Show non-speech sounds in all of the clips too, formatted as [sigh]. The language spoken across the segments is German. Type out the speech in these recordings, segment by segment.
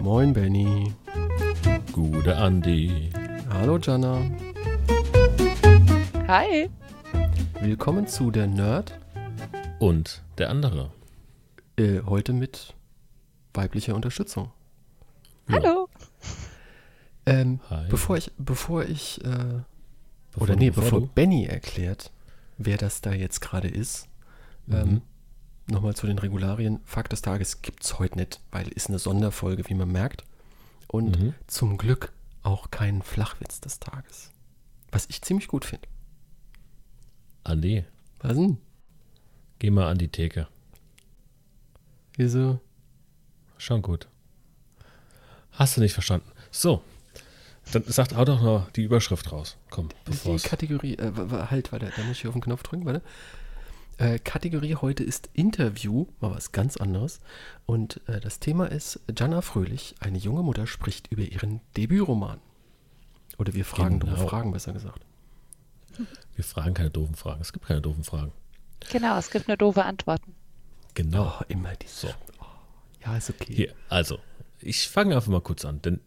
Moin Benny. Gute Andi. Hallo Jana. Hi. Willkommen zu der Nerd. Und der andere. Äh, heute mit weiblicher Unterstützung. Ja. Hallo. Ähm, Hi. bevor ich, bevor ich, äh, Bevor oder du- nee, bevor bevor Benny erklärt, wer das da jetzt gerade ist, Mhm. ähm, nochmal zu den Regularien. Fakt des Tages gibt es heute nicht, weil ist eine Sonderfolge, wie man merkt. Und Mhm. zum Glück auch keinen Flachwitz des Tages. Was ich ziemlich gut finde. Andi, Was denn? geh mal an die Theke. Wieso? Schon gut. Hast du nicht verstanden. So. Dann sagt hau doch noch die Überschrift raus. Komm, bevor Die es. Kategorie, äh, halt, warte, da muss ich auf den Knopf drücken, warte. Äh, Kategorie heute ist Interview, mal was ganz anderes. Und äh, das Thema ist Jana Fröhlich, eine junge Mutter spricht über ihren Debütroman. Oder wir fragen dumme Genau. Fragen, besser gesagt. Wir fragen keine doofen Fragen. Es gibt keine doofen Fragen. Genau, es gibt nur doofe Antworten. Genau. Oh, immer dieses. So. Oh, ja, ist okay. Hier, also, ich fange einfach mal kurz an, denn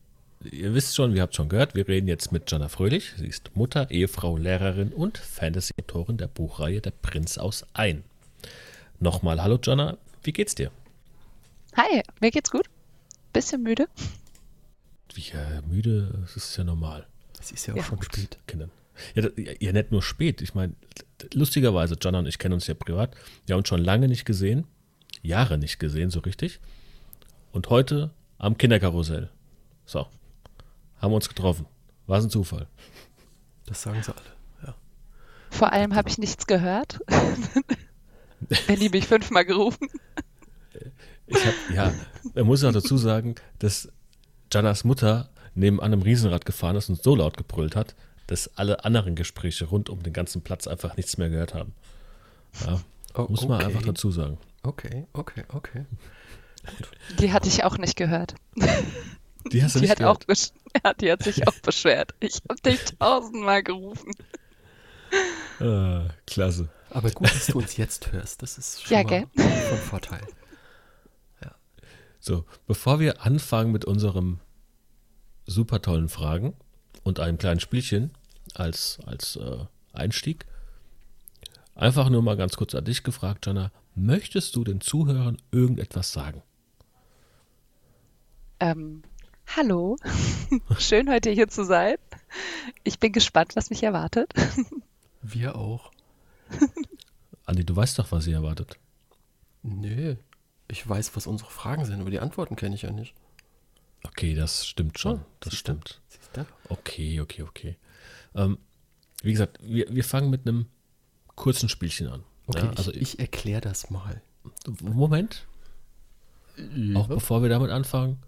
ihr wisst schon, ihr habt schon gehört, wir reden jetzt mit Jana Fröhlich. Sie ist Mutter, Ehefrau, Lehrerin und Fantasy-Autorin der Buchreihe Der Prinz aus Ein. Nochmal, hallo Jana, wie geht's dir? Hi, mir geht's gut. Bisschen müde. Wie äh, müde, das ist ja normal. Es ist ja auch Ja. schon spät. Kindern. Ja, ja, ja, nicht nur spät. Ich meine, lustigerweise, Jana und ich kennen uns ja privat. Wir haben uns schon lange nicht gesehen, Jahre nicht gesehen, so richtig. Und heute am Kinderkarussell. So, haben wir uns getroffen. War es ein Zufall. Das sagen sie alle. Ja. Vor allem habe ich nichts gehört. [laughs] Benny mich fünfmal gerufen. Ich hab, ja, man muss auch dazu sagen, dass Janas Mutter neben einem Riesenrad gefahren ist und so laut gebrüllt hat, dass alle anderen Gespräche rund um den ganzen Platz einfach nichts mehr gehört haben. Ja, Oh, muss man okay. einfach dazu sagen. Okay, okay, okay. Die hatte ich auch nicht gehört. Die hast du Die nicht hat, gehört. auch besch [laughs] ja, die hat sich [laughs] auch beschwert. Ich habe dich tausendmal gerufen. Ah, klasse. Aber gut, dass du uns jetzt hörst. Das ist schon Ja, mal von Vorteil. So, bevor wir anfangen mit unserem super tollen Fragen und einem kleinen Spielchen als, als äh, Einstieg, einfach nur mal ganz kurz an dich gefragt, Jana, möchtest du den Zuhörern irgendetwas sagen? Ähm, hallo. [laughs] Schön, heute hier zu sein. Ich bin gespannt, was mich erwartet. Wir auch. [laughs] Andi, du weißt doch, was sie erwartet. Nö. Ich weiß, was unsere Fragen sind, aber die Antworten kenne ich ja nicht. Okay, das stimmt schon. Oh, das siehst du? stimmt. Siehst du? Okay, okay, okay. Ähm, wie gesagt, wir, wir fangen mit einem kurzen Spielchen an. Okay, ja, also ich, ich erkläre das mal. Moment. Auch bevor wir damit anfangen,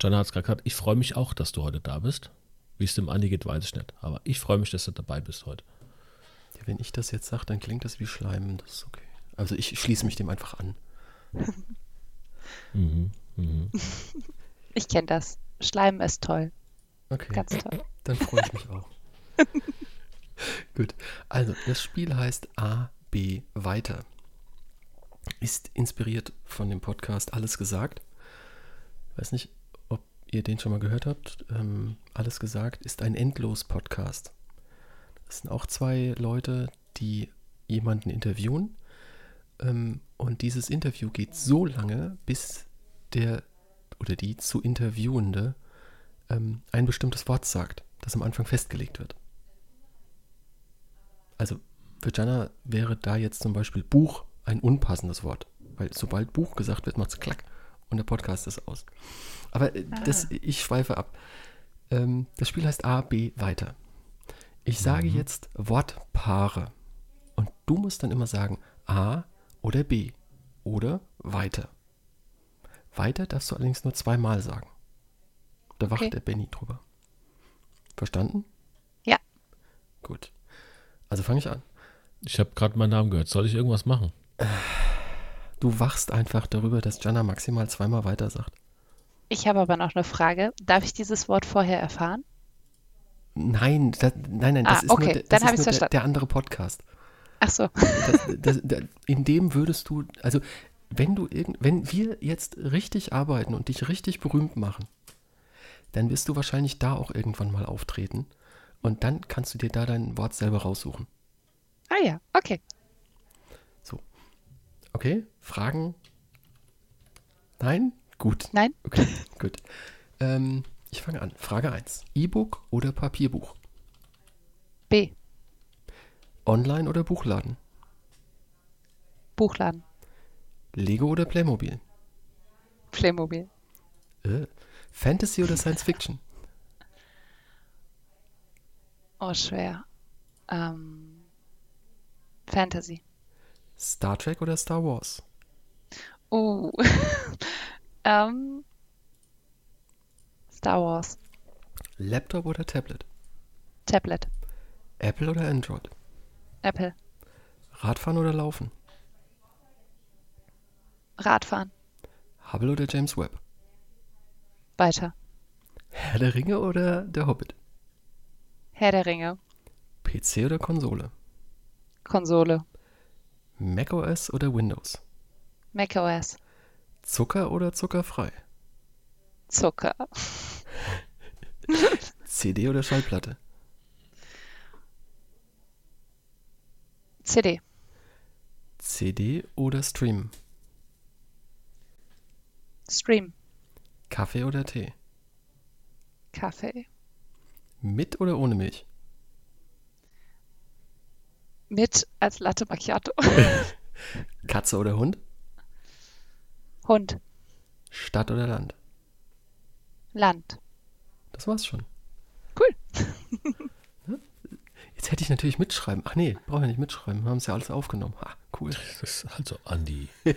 Jana hat es gerade gesagt, ich freue mich auch, dass du heute da bist. Wie es dem Andi geht, weiß ich nicht. Aber ich freue mich, dass du dabei bist heute. Ja, wenn ich das jetzt sage, dann klingt das wie Schleimen. Das ist okay. Also ich schließe mich dem einfach an. [laughs] Mhm, mhm. [laughs] Ich kenne das. Schleimen ist toll. Okay, Ganz toll. dann freue ich mich auch. [laughs] Gut. Also, das Spiel heißt A, B, weiter. Ist inspiriert von dem Podcast Alles gesagt. Weiß nicht, ihr den schon mal gehört habt. Ähm, Alles gesagt ist ein Endlos-Podcast. Das sind auch zwei Leute, die jemanden interviewen. Ähm, und dieses Interview geht so lange, bis der oder die zu Interviewende ähm, ein bestimmtes Wort sagt, das am Anfang festgelegt wird. Also für Jana wäre da jetzt zum Beispiel Buch ein unpassendes Wort, weil sobald Buch gesagt wird, macht es klack und der Podcast ist aus. Aber äh, das, ich schweife ab. Ähm, das Spiel heißt A, B, weiter. Ich sage jetzt Wortpaare und du musst dann immer sagen A oder B oder weiter. Weiter darfst du allerdings nur zweimal sagen. Da wacht Okay. der Benny drüber. Verstanden? Ja. Gut. Also fange ich an. Ich habe gerade meinen Namen gehört. Soll ich irgendwas machen? Du wachst einfach darüber, dass Jana maximal zweimal weiter sagt. Ich habe aber noch eine Frage. Darf ich dieses Wort vorher erfahren? Nein, das, nein, nein, das Ah, ist okay, nur, der- dann das hab ist nur der, verstanden. der andere Podcast. Ach so. Das, das, in dem würdest du, also wenn du irgend, wenn wir jetzt richtig arbeiten und dich richtig berühmt machen, dann wirst du wahrscheinlich da auch irgendwann mal auftreten und dann kannst du dir da dein Wort selber raussuchen. Ah ja, okay. Okay? Fragen? Nein? Gut. Nein? Okay, [laughs] gut. Ähm, ich fange an. Frage 1. E-Book oder Papierbuch? B. Online oder Buchladen? Buchladen. Lego oder Playmobil? Playmobil. Äh. Fantasy oder Science Fiction? Oh, schwer. Ähm, Fantasy. Star Trek oder Star Wars? Oh. [laughs] ähm, Star Wars. Laptop oder Tablet? Tablet. Apple oder Android? Apple. Radfahren oder Laufen? Radfahren. Hubble oder James Webb? Weiter. Herr der Ringe oder Der Hobbit? Herr der Ringe. PC oder Konsole? Konsole. macOS oder Windows? macOS. Zucker oder zuckerfrei? Zucker. CD oder Schallplatte? CD. CD oder Stream? Stream. Kaffee oder Tee? Kaffee. Mit oder ohne Milch? Mit als Latte Macchiato. [laughs] [laughs] Katze oder Hund? Hund. Stadt oder Land? Land. Das war's schon. Cool. [laughs] Jetzt hätte ich natürlich mitschreiben. Ach nee, brauchen wir nicht mitschreiben. Wir haben es ja alles aufgenommen. Ha, cool. Das ist also Andi. [laughs]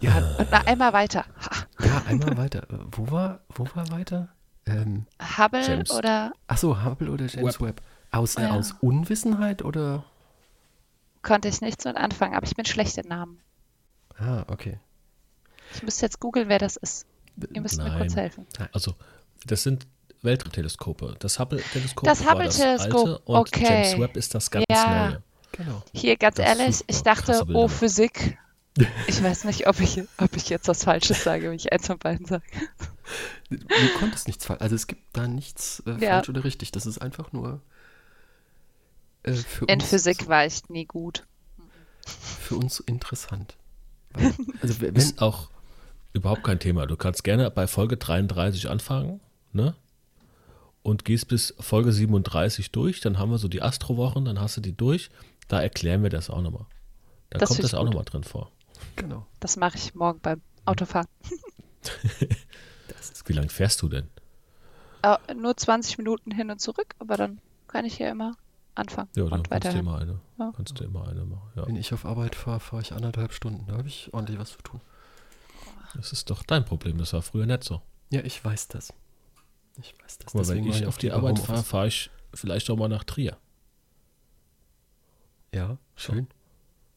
Ja, Und noch einmal weiter. Ha. ja einmal weiter. Wo war, wo war weiter? Ähm, Hubble James. oder ach so, Hubble oder James Webb? Aus, Ja. aus Unwissenheit oder? konnte ich nichts mit anfangen, aber ich bin schlecht in Namen. Ah, okay. Ich müsste jetzt googeln, wer das ist. Ihr müsst mir kurz Nein. helfen. Also, das sind Weltraumteleskope. Das Hubble-Teleskop Das war das Hubble-Teleskop, alte und okay. James Webb ist das ganz Ja. neue. Genau. Hier, ganz Das ehrlich, ich dachte, oh, Physik. [laughs] Ich weiß nicht, ob ich, ob ich jetzt was Falsches sage, wenn ich eins von beiden sage. Du konntest nichts falsch. Also es gibt da nichts äh, Ja. falsch oder richtig. Das ist einfach nur äh, für, In uns, Physik war ich nie gut. für uns interessant. Also wenn, Ist auch überhaupt kein Thema. Du kannst gerne bei Folge 33 anfangen, ne? Und gehst bis Folge 37 durch, dann haben wir so die Astrowochen, dann hast du die durch. Da erklären wir das auch nochmal. Da Das kommt das auch nochmal drin vor. genau. Das mache ich morgen beim Autofahren. [laughs] Wie lange fährst du denn? Äh, nur 20 Minuten hin und zurück, aber dann kann ich hier immer anfangen Ja, dann und kannst du immer eine. Ja. Kannst du immer eine machen. Ja. Wenn ich auf Arbeit fahre, fahre ich anderthalb Stunden. Da habe ich ordentlich was zu tun. Das ist doch dein Problem. Das war früher nicht so. Ja, ich weiß das. Ich weiß das. Guck mal, wenn ich auch auf die Arbeit fahre, fahre ich vielleicht auch mal nach Trier. Ja, schön.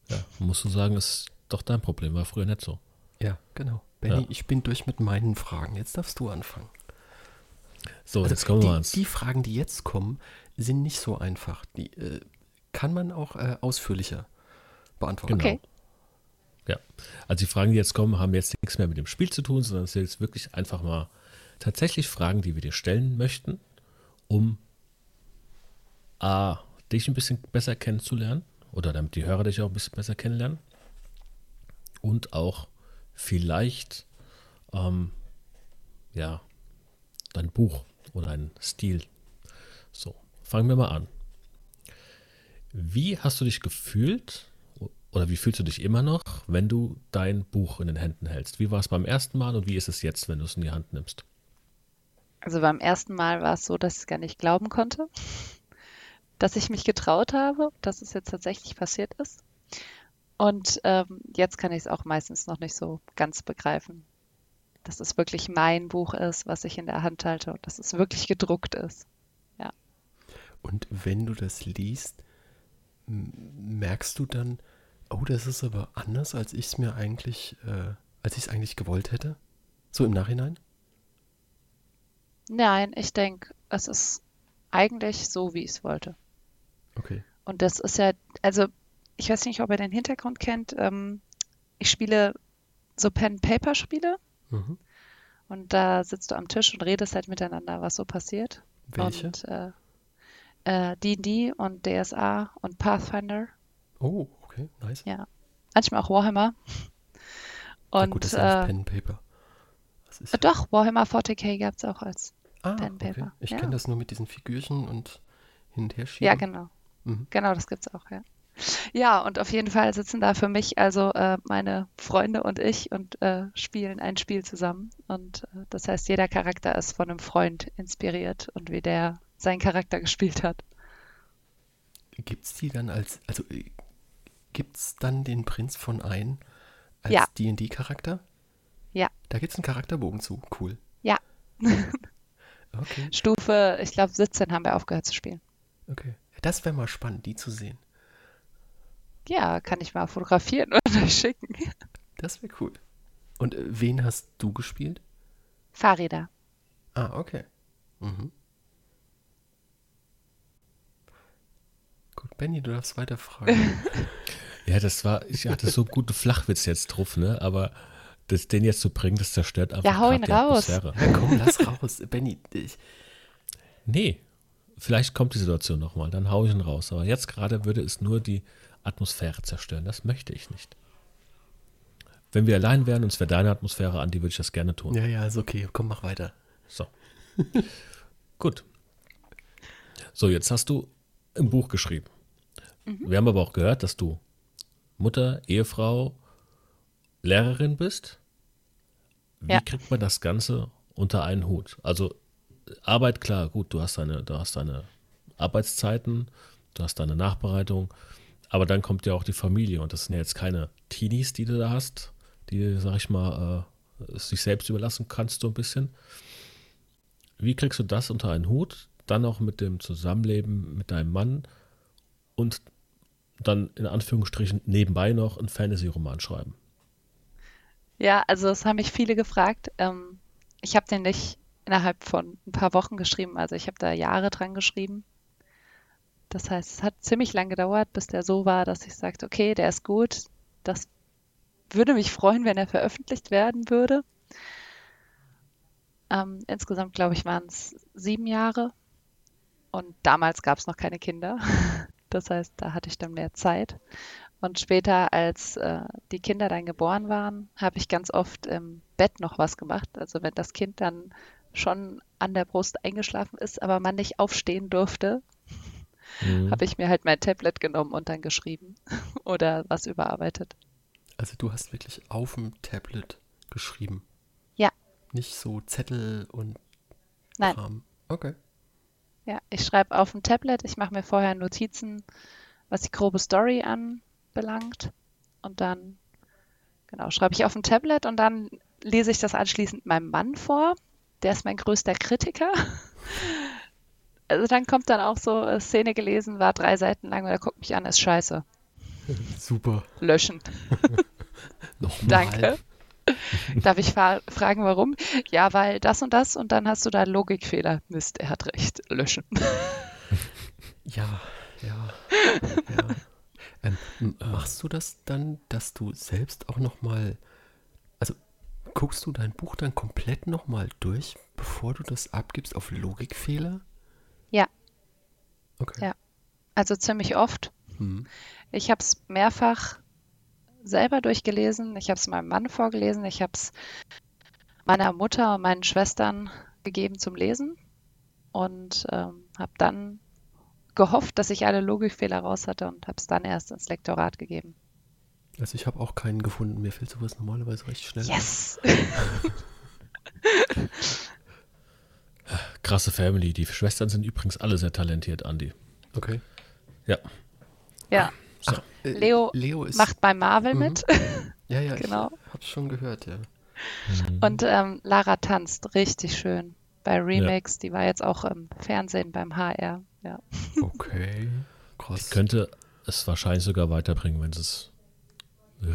Ja, musst du sagen, ist doch dein Problem. War früher nicht so. Ja, genau. Benny, Ja. ich bin durch mit meinen Fragen. Jetzt darfst du anfangen. So, Also jetzt kommen wir ans. die Fragen, die jetzt kommen, sind nicht so einfach. Die äh, kann man auch äh, ausführlicher beantworten. Genau. Okay. Ja. Also die Fragen, die jetzt kommen, haben jetzt nichts mehr mit dem Spiel zu tun, sondern es sind jetzt wirklich einfach mal tatsächlich Fragen, die wir dir stellen möchten, um A, dich ein bisschen besser kennenzulernen oder damit die Hörer dich auch ein bisschen besser kennenlernen und auch vielleicht ähm, ja dein Buch oder dein Stil. So, fangen wir mal an. Wie hast du dich gefühlt oder wie fühlst du dich immer noch, wenn du dein Buch in den Händen hältst? Wie war es beim ersten Mal und wie ist es jetzt, wenn du es in die Hand nimmst? Also beim ersten Mal war es so, dass ich gar nicht glauben konnte, [laughs] dass ich mich getraut habe, dass es jetzt tatsächlich passiert ist. Und ähm, jetzt kann ich es auch meistens noch nicht so ganz begreifen, dass es wirklich mein Buch ist, was ich in der Hand halte und dass es wirklich gedruckt ist. Und wenn du das liest, merkst du dann, oh, das ist aber anders, als ich es mir eigentlich, äh, als ich es eigentlich gewollt hätte? So im Nachhinein? Nein, ich denke, es ist eigentlich so, wie ich es wollte. Okay. Und das ist ja, also ich weiß nicht, ob ihr den Hintergrund kennt. Ähm, ich spiele so Pen-Paper-Spiele Mhm. und da sitzt du am Tisch und redest halt miteinander, was so passiert. Welche? Und äh, äh, D&D und DSA und Pathfinder. Oh, okay, nice. Ja. Manchmal auch Warhammer. [laughs] Ja, Und gut, das ist ja äh, Pen Paper. Ist äh, doch, Warhammer 40k gab es auch als. ah, Pen and okay. Paper. Ich Ja. kenne das nur mit diesen Figürchen und hin und her schieben. Ja, genau. Mhm. Genau, das gibt's auch, ja. Ja, und auf jeden Fall sitzen da für mich also äh, meine Freunde und ich und äh, spielen ein Spiel zusammen. Und äh, das heißt, jeder Charakter ist von einem Freund inspiriert und wie der seinen Charakter gespielt hat. Gibt's die dann als, also äh, gibt's dann den Prinz von Ein als. D&D-Charakter? Ja. Da gibt's einen Charakterbogen zu. Cool. Ja. [laughs] Okay, Stufe, ich glaube, 17 haben wir aufgehört zu spielen. okay. Das wäre mal spannend, die zu sehen. Ja, kann ich mal fotografieren und [laughs] euch schicken. Das wäre cool. Und äh, wen hast du gespielt? Fahrräder. Ah, okay. Mhm. Gut, Benny, du darfst weiter fragen. [laughs] Ja, das war, ich hatte so gute Flachwitz jetzt drauf, ne? Aber das, den jetzt zu bringen, das zerstört einfach Ja, hau ihn die raus. Atmosphäre. ja, komm, lass raus. [laughs] Benny, ich, Nee, vielleicht kommt die Situation nochmal, dann hau ich ihn raus. Aber jetzt gerade würde es nur die Atmosphäre zerstören. Das möchte ich nicht. Wenn wir allein wären und es wäre deine Atmosphäre, Andi, würde ich das gerne tun. ja, ja, ist okay. Komm, mach weiter. So. [laughs] Gut. So, jetzt hast du ein Buch geschrieben. Wir haben aber auch gehört, dass du Mutter, Ehefrau, Lehrerin bist. Wie Ja. kriegt man das Ganze unter einen Hut? Also Arbeit, klar, gut, du hast deine, du hast deine Arbeitszeiten, du hast deine Nachbereitung, aber dann kommt ja auch die Familie und das sind ja jetzt keine Teenies, die du da hast, die, sag ich mal, äh, sich selbst überlassen kannst so ein bisschen. Wie kriegst du das unter einen Hut? Dann auch mit dem Zusammenleben mit deinem Mann und dann in Anführungsstrichen nebenbei noch einen Fantasy-Roman schreiben. Ja, also es haben mich viele gefragt. Ähm, ich habe den nicht innerhalb von ein paar Wochen geschrieben. Also ich habe da Jahre dran geschrieben. Das heißt, es hat ziemlich lang gedauert, bis der so war, dass ich sagte, okay, der ist gut. Das würde mich freuen, wenn er veröffentlicht werden würde. Ähm, insgesamt, glaube ich, waren es sieben Jahre. Und damals gab es noch keine Kinder. [laughs] Das heißt, da hatte ich dann mehr Zeit. Und später, als äh, die Kinder dann geboren waren, habe ich ganz oft im Bett noch was gemacht. Also wenn das Kind dann schon an der Brust eingeschlafen ist, aber man nicht aufstehen durfte, Mhm. habe ich mir halt mein Tablet genommen und dann geschrieben [laughs] oder was überarbeitet. Also du hast wirklich auf dem Tablet geschrieben. Ja. Nicht so Zettel und Nein. Kram. Okay. Ja, ich schreibe auf dem Tablet, ich mache mir vorher Notizen, was die grobe Story anbelangt. Und dann, genau, schreibe ich auf dem Tablet und dann lese ich das anschließend meinem Mann vor. Der ist mein größter Kritiker. [laughs] Also dann kommt dann auch so, äh, Szene gelesen, war drei Seiten lang und er guckt mich an, ist scheiße. [laughs] Super. Löschen. [laughs] Nochmal. Danke. Darf ich fra fragen, warum? Ja, weil das und das und dann hast du da Logikfehler. Mist, er hat recht. Löschen. [laughs] Ja, ja, ja. Ähm, machst du das dann, dass du selbst auch nochmal, also guckst du dein Buch dann komplett nochmal durch, bevor du das abgibst auf Logikfehler? Ja. Okay. Ja. Also ziemlich oft. Hm. Ich habe es mehrfach selber durchgelesen. Ich habe es meinem Mann vorgelesen. Ich habe es meiner Mutter und meinen Schwestern gegeben zum Lesen und ähm, habe dann gehofft, dass ich alle Logikfehler raus hatte und habe es dann erst ins Lektorat gegeben. Also ich habe auch keinen gefunden. Mir fällt sowas normalerweise recht schnell. Yes! [laughs] Krasse Family. Die Schwestern sind übrigens alle sehr talentiert, Andi. Okay. Ja. Ja, So. Äh, Leo Leo ist. macht bei Marvel Mhm. mit [laughs] ja, ja, genau. ich hab's schon gehört, ja. Mhm. und ähm, Lara tanzt richtig schön bei Remix. Die war jetzt auch im Fernsehen beim HR. Ja. Okay. Krass. könnte es wahrscheinlich sogar weiterbringen, wenn sie es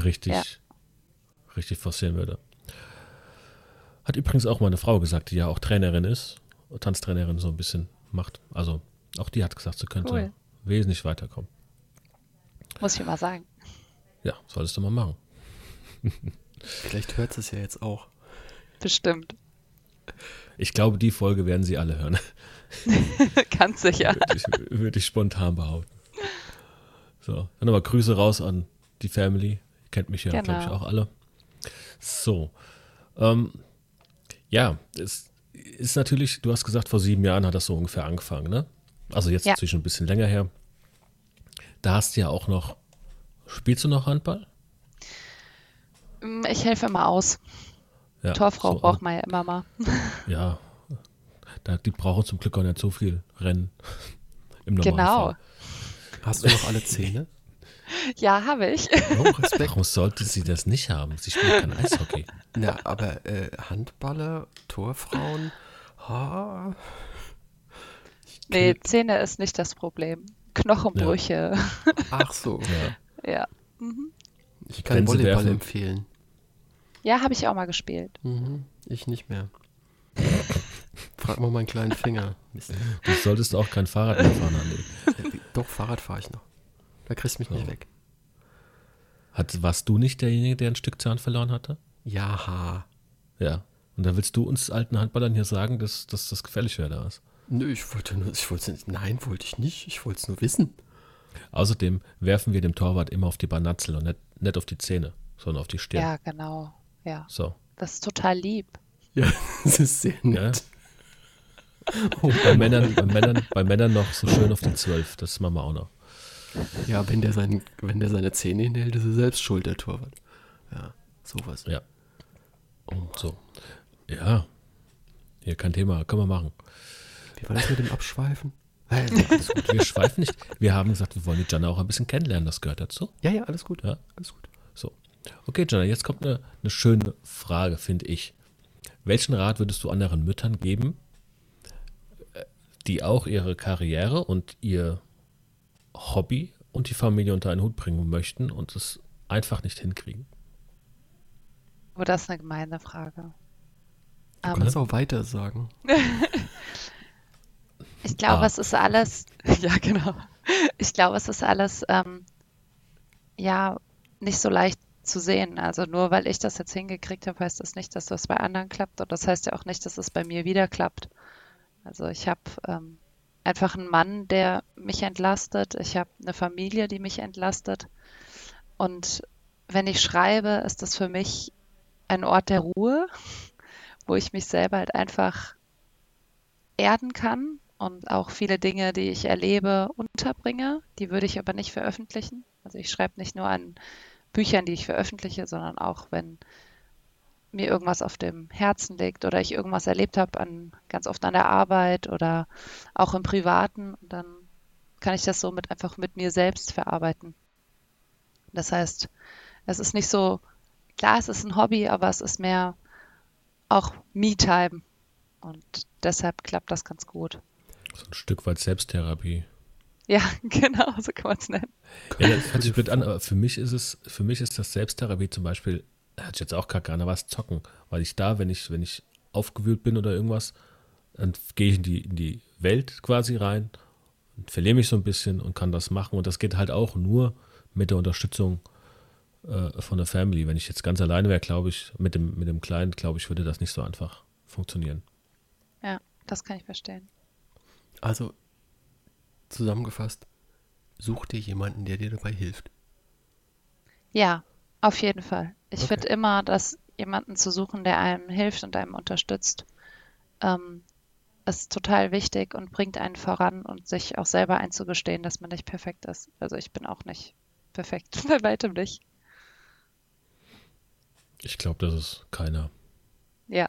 richtig, Ja. richtig forcieren würde. Hat übrigens auch meine Frau gesagt, die ja auch Trainerin ist Tanztrainerin so ein bisschen macht. Also auch die hat gesagt, sie könnte Cool. wesentlich weiterkommen. Muss ich mal sagen. Ja, solltest du mal machen. [laughs] Vielleicht hört es ja jetzt auch. Bestimmt. Ich glaube, die Folge werden sie alle hören. [laughs] Ganz sicher. [laughs] Würde ich, würde ich spontan behaupten. So, dann aber Grüße raus an die Family. Ihr kennt mich ja, Genau. glaube ich, auch alle. So. Ähm, ja, es ist natürlich, du hast gesagt, vor sieben Jahren hat das so ungefähr angefangen, ne? Also jetzt Ja. natürlich schon ein bisschen länger her. Da hast du ja auch noch, spielst du noch Handball? Mm, Ich helfe immer aus. Ja, Torfrau so, braucht man ja immer mal. Ja, da, die brauchen zum Glück auch nicht so viel Rennen [laughs] im Genau. Normalfall. Hast du noch alle Zähne? Ja, habe ich. Oh, Respekt. Warum sollte sie das nicht haben? Sie spielt kein Eishockey. Na, aber äh, Handballer, Torfrauen, ha, Nee, Zähne ist nicht das Problem. Knochenbrüche. ach so. Ja. Ja. Ich kann Wenn Volleyball empfehlen. Ja, habe ich auch mal gespielt. Mhm, ich nicht mehr. Frag mal meinen kleinen Finger. Du solltest auch kein Fahrrad mehr fahren, Andi. Äh, Doch, Fahrrad fahre ich noch. Da kriegst du mich nicht So. weg. Hat, warst du nicht derjenige, der ein Stück Zahn verloren hatte? Ja, Ja. Und da willst du uns alten Handballern hier sagen, dass, dass das gefährlich wäre da ist. nö, ich wollte nur, ich wollte nicht, nein, wollte ich nicht, ich wollte es nur wissen. Außerdem werfen wir dem Torwart immer auf die Banatzel und nicht, nicht auf die Zähne, sondern auf die Stirn. Ja, genau. Ja. So. Das ist total lieb. Ja, [laughs] das ist sehr nett. Bei Männern, bei, Männern, bei Männern noch so schön auf die Zwölf. Das machen wir auch noch. Ja, wenn der, sein, wenn der seine Zähne hinhält, ist er selbst schuld, der Torwart. Ja, sowas. Ja. So. Ja. Hier kein Thema. Können wir machen. Wie war das mit dem Abschweifen? [laughs] Hey, alles gut. Wir schweifen nicht. Wir haben gesagt, wir wollen die Jana auch ein bisschen kennenlernen. Das gehört dazu. Ja, ja, alles gut. Ja. Alles gut. So. Okay, Jana, jetzt kommt eine, eine schöne Frage, finde ich. Welchen Rat würdest du anderen Müttern geben, äh, die auch ihre Karriere und ihr Hobby und die Familie unter einen Hut bringen möchten und es einfach nicht hinkriegen? Aber das ist eine gemeine Frage. Du Ähm, kannst auch weiter sagen. [laughs] Ich glaube, Ah. es ist alles, [laughs] ja, genau. Ich glaube, es ist alles, ähm, ja, nicht so leicht zu sehen. Also nur weil ich das jetzt hingekriegt habe, heißt das nicht, dass das bei anderen klappt. Und das heißt ja auch nicht, dass es bei mir wieder klappt. Also ich habe ähm, einfach einen Mann, der mich entlastet. Ich habe eine Familie, die mich entlastet. Und wenn ich schreibe, ist das für mich ein Ort der Ruhe, [laughs] wo ich mich selber halt einfach erden kann und auch viele Dinge, die ich erlebe, unterbringe. Die würde ich aber nicht veröffentlichen. Also ich schreibe nicht nur an Büchern, die ich veröffentliche, sondern auch, wenn mir irgendwas auf dem Herzen liegt oder ich irgendwas erlebt habe, an, ganz oft an der Arbeit oder auch im Privaten, dann kann ich das somit einfach mit mir selbst verarbeiten. Das heißt, es ist nicht so, klar, es ist ein Hobby, aber es ist mehr auch Me-Time. Und deshalb klappt das ganz gut. So ein Stück weit Selbsttherapie. Ja, [laughs] genau, so kann man es nennen. Ja, das hört sich blöd an, aber für mich ist es, für mich ist das Selbsttherapie zum Beispiel, hört sich jetzt auch kacke an, aber was zocken. Weil ich da, wenn ich, wenn ich aufgewühlt bin oder irgendwas, dann gehe ich in die, in die Welt quasi rein und verliere mich so ein bisschen und kann das machen. Und das geht halt auch nur mit der Unterstützung äh, von der Family. Wenn ich jetzt ganz alleine wäre, glaube ich, mit dem, mit dem Kleinen, glaube ich, würde das nicht so einfach funktionieren. Ja, das kann ich verstehen. Also, zusammengefasst, such dir jemanden, der dir dabei hilft. Ja, auf jeden Fall. Ich Okay. finde immer, dass jemanden zu suchen, der einem hilft und einem unterstützt, ähm, ist total wichtig und bringt einen voran und sich auch selber einzugestehen, dass man nicht perfekt ist. Also ich bin auch nicht perfekt, [laughs] bei weitem nicht. Ich glaube, das ist keiner. Ja,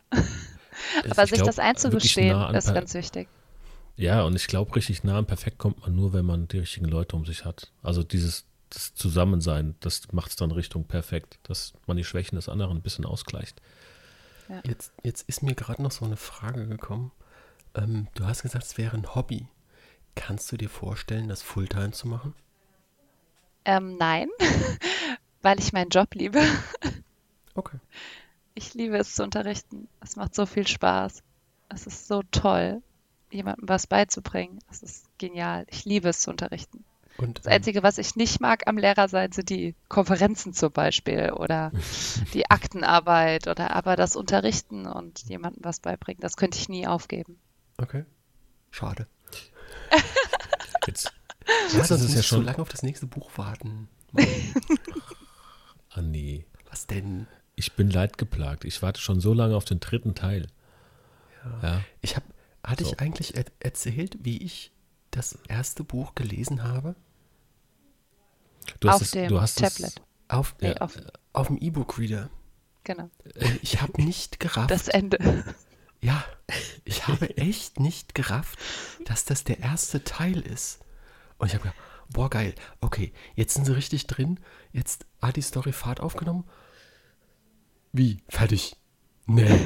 aber ich sich glaub, das einzugestehen, nah an ist ganz wichtig. Ja, und ich glaube, richtig nah und perfekt kommt man nur, wenn man die richtigen Leute um sich hat. Also dieses das Zusammensein, das macht es dann Richtung perfekt, dass man die Schwächen des anderen ein bisschen ausgleicht. Jetzt, jetzt ist mir gerade noch so eine Frage gekommen. Ähm, du hast gesagt, es wäre ein Hobby. Kannst du dir vorstellen, das Fulltime zu machen? Ähm, nein, [laughs] weil ich meinen Job liebe. [laughs] Okay. Ich liebe es zu unterrichten. Es macht so viel Spaß. Es ist so toll. jemandem was beizubringen. Das ist genial. Ich liebe es zu unterrichten. Und, Das Einzige, was ich nicht mag am Lehrer sein, sind die Konferenzen zum Beispiel oder [laughs] die Aktenarbeit oder aber das Unterrichten und jemandem was beibringen. Das könnte ich nie aufgeben. okay. Schade. [laughs] Jetzt, Ja, ist es muss ja ich so schon. lange auf das nächste Buch warten. [laughs] Ah, nee. Was denn? Ich bin leidgeplagt. Ich warte schon so lange auf den dritten Teil. Ja. Ich habe, hatte So. ich eigentlich er erzählt, wie ich das erste Buch gelesen habe? Du hast Auf es, dem du hast Tablet. Auf, Nee, Ja. auf, auf dem E-Book-Reader. genau. Und ich habe nicht gerafft. Das Ende. [laughs] ja, ich habe echt nicht gerafft, dass das der erste Teil ist. Und ich habe gedacht, boah, geil. Okay, jetzt sind sie richtig drin. Jetzt hat die Story Fahrt aufgenommen. Wie? Fertig? Nee,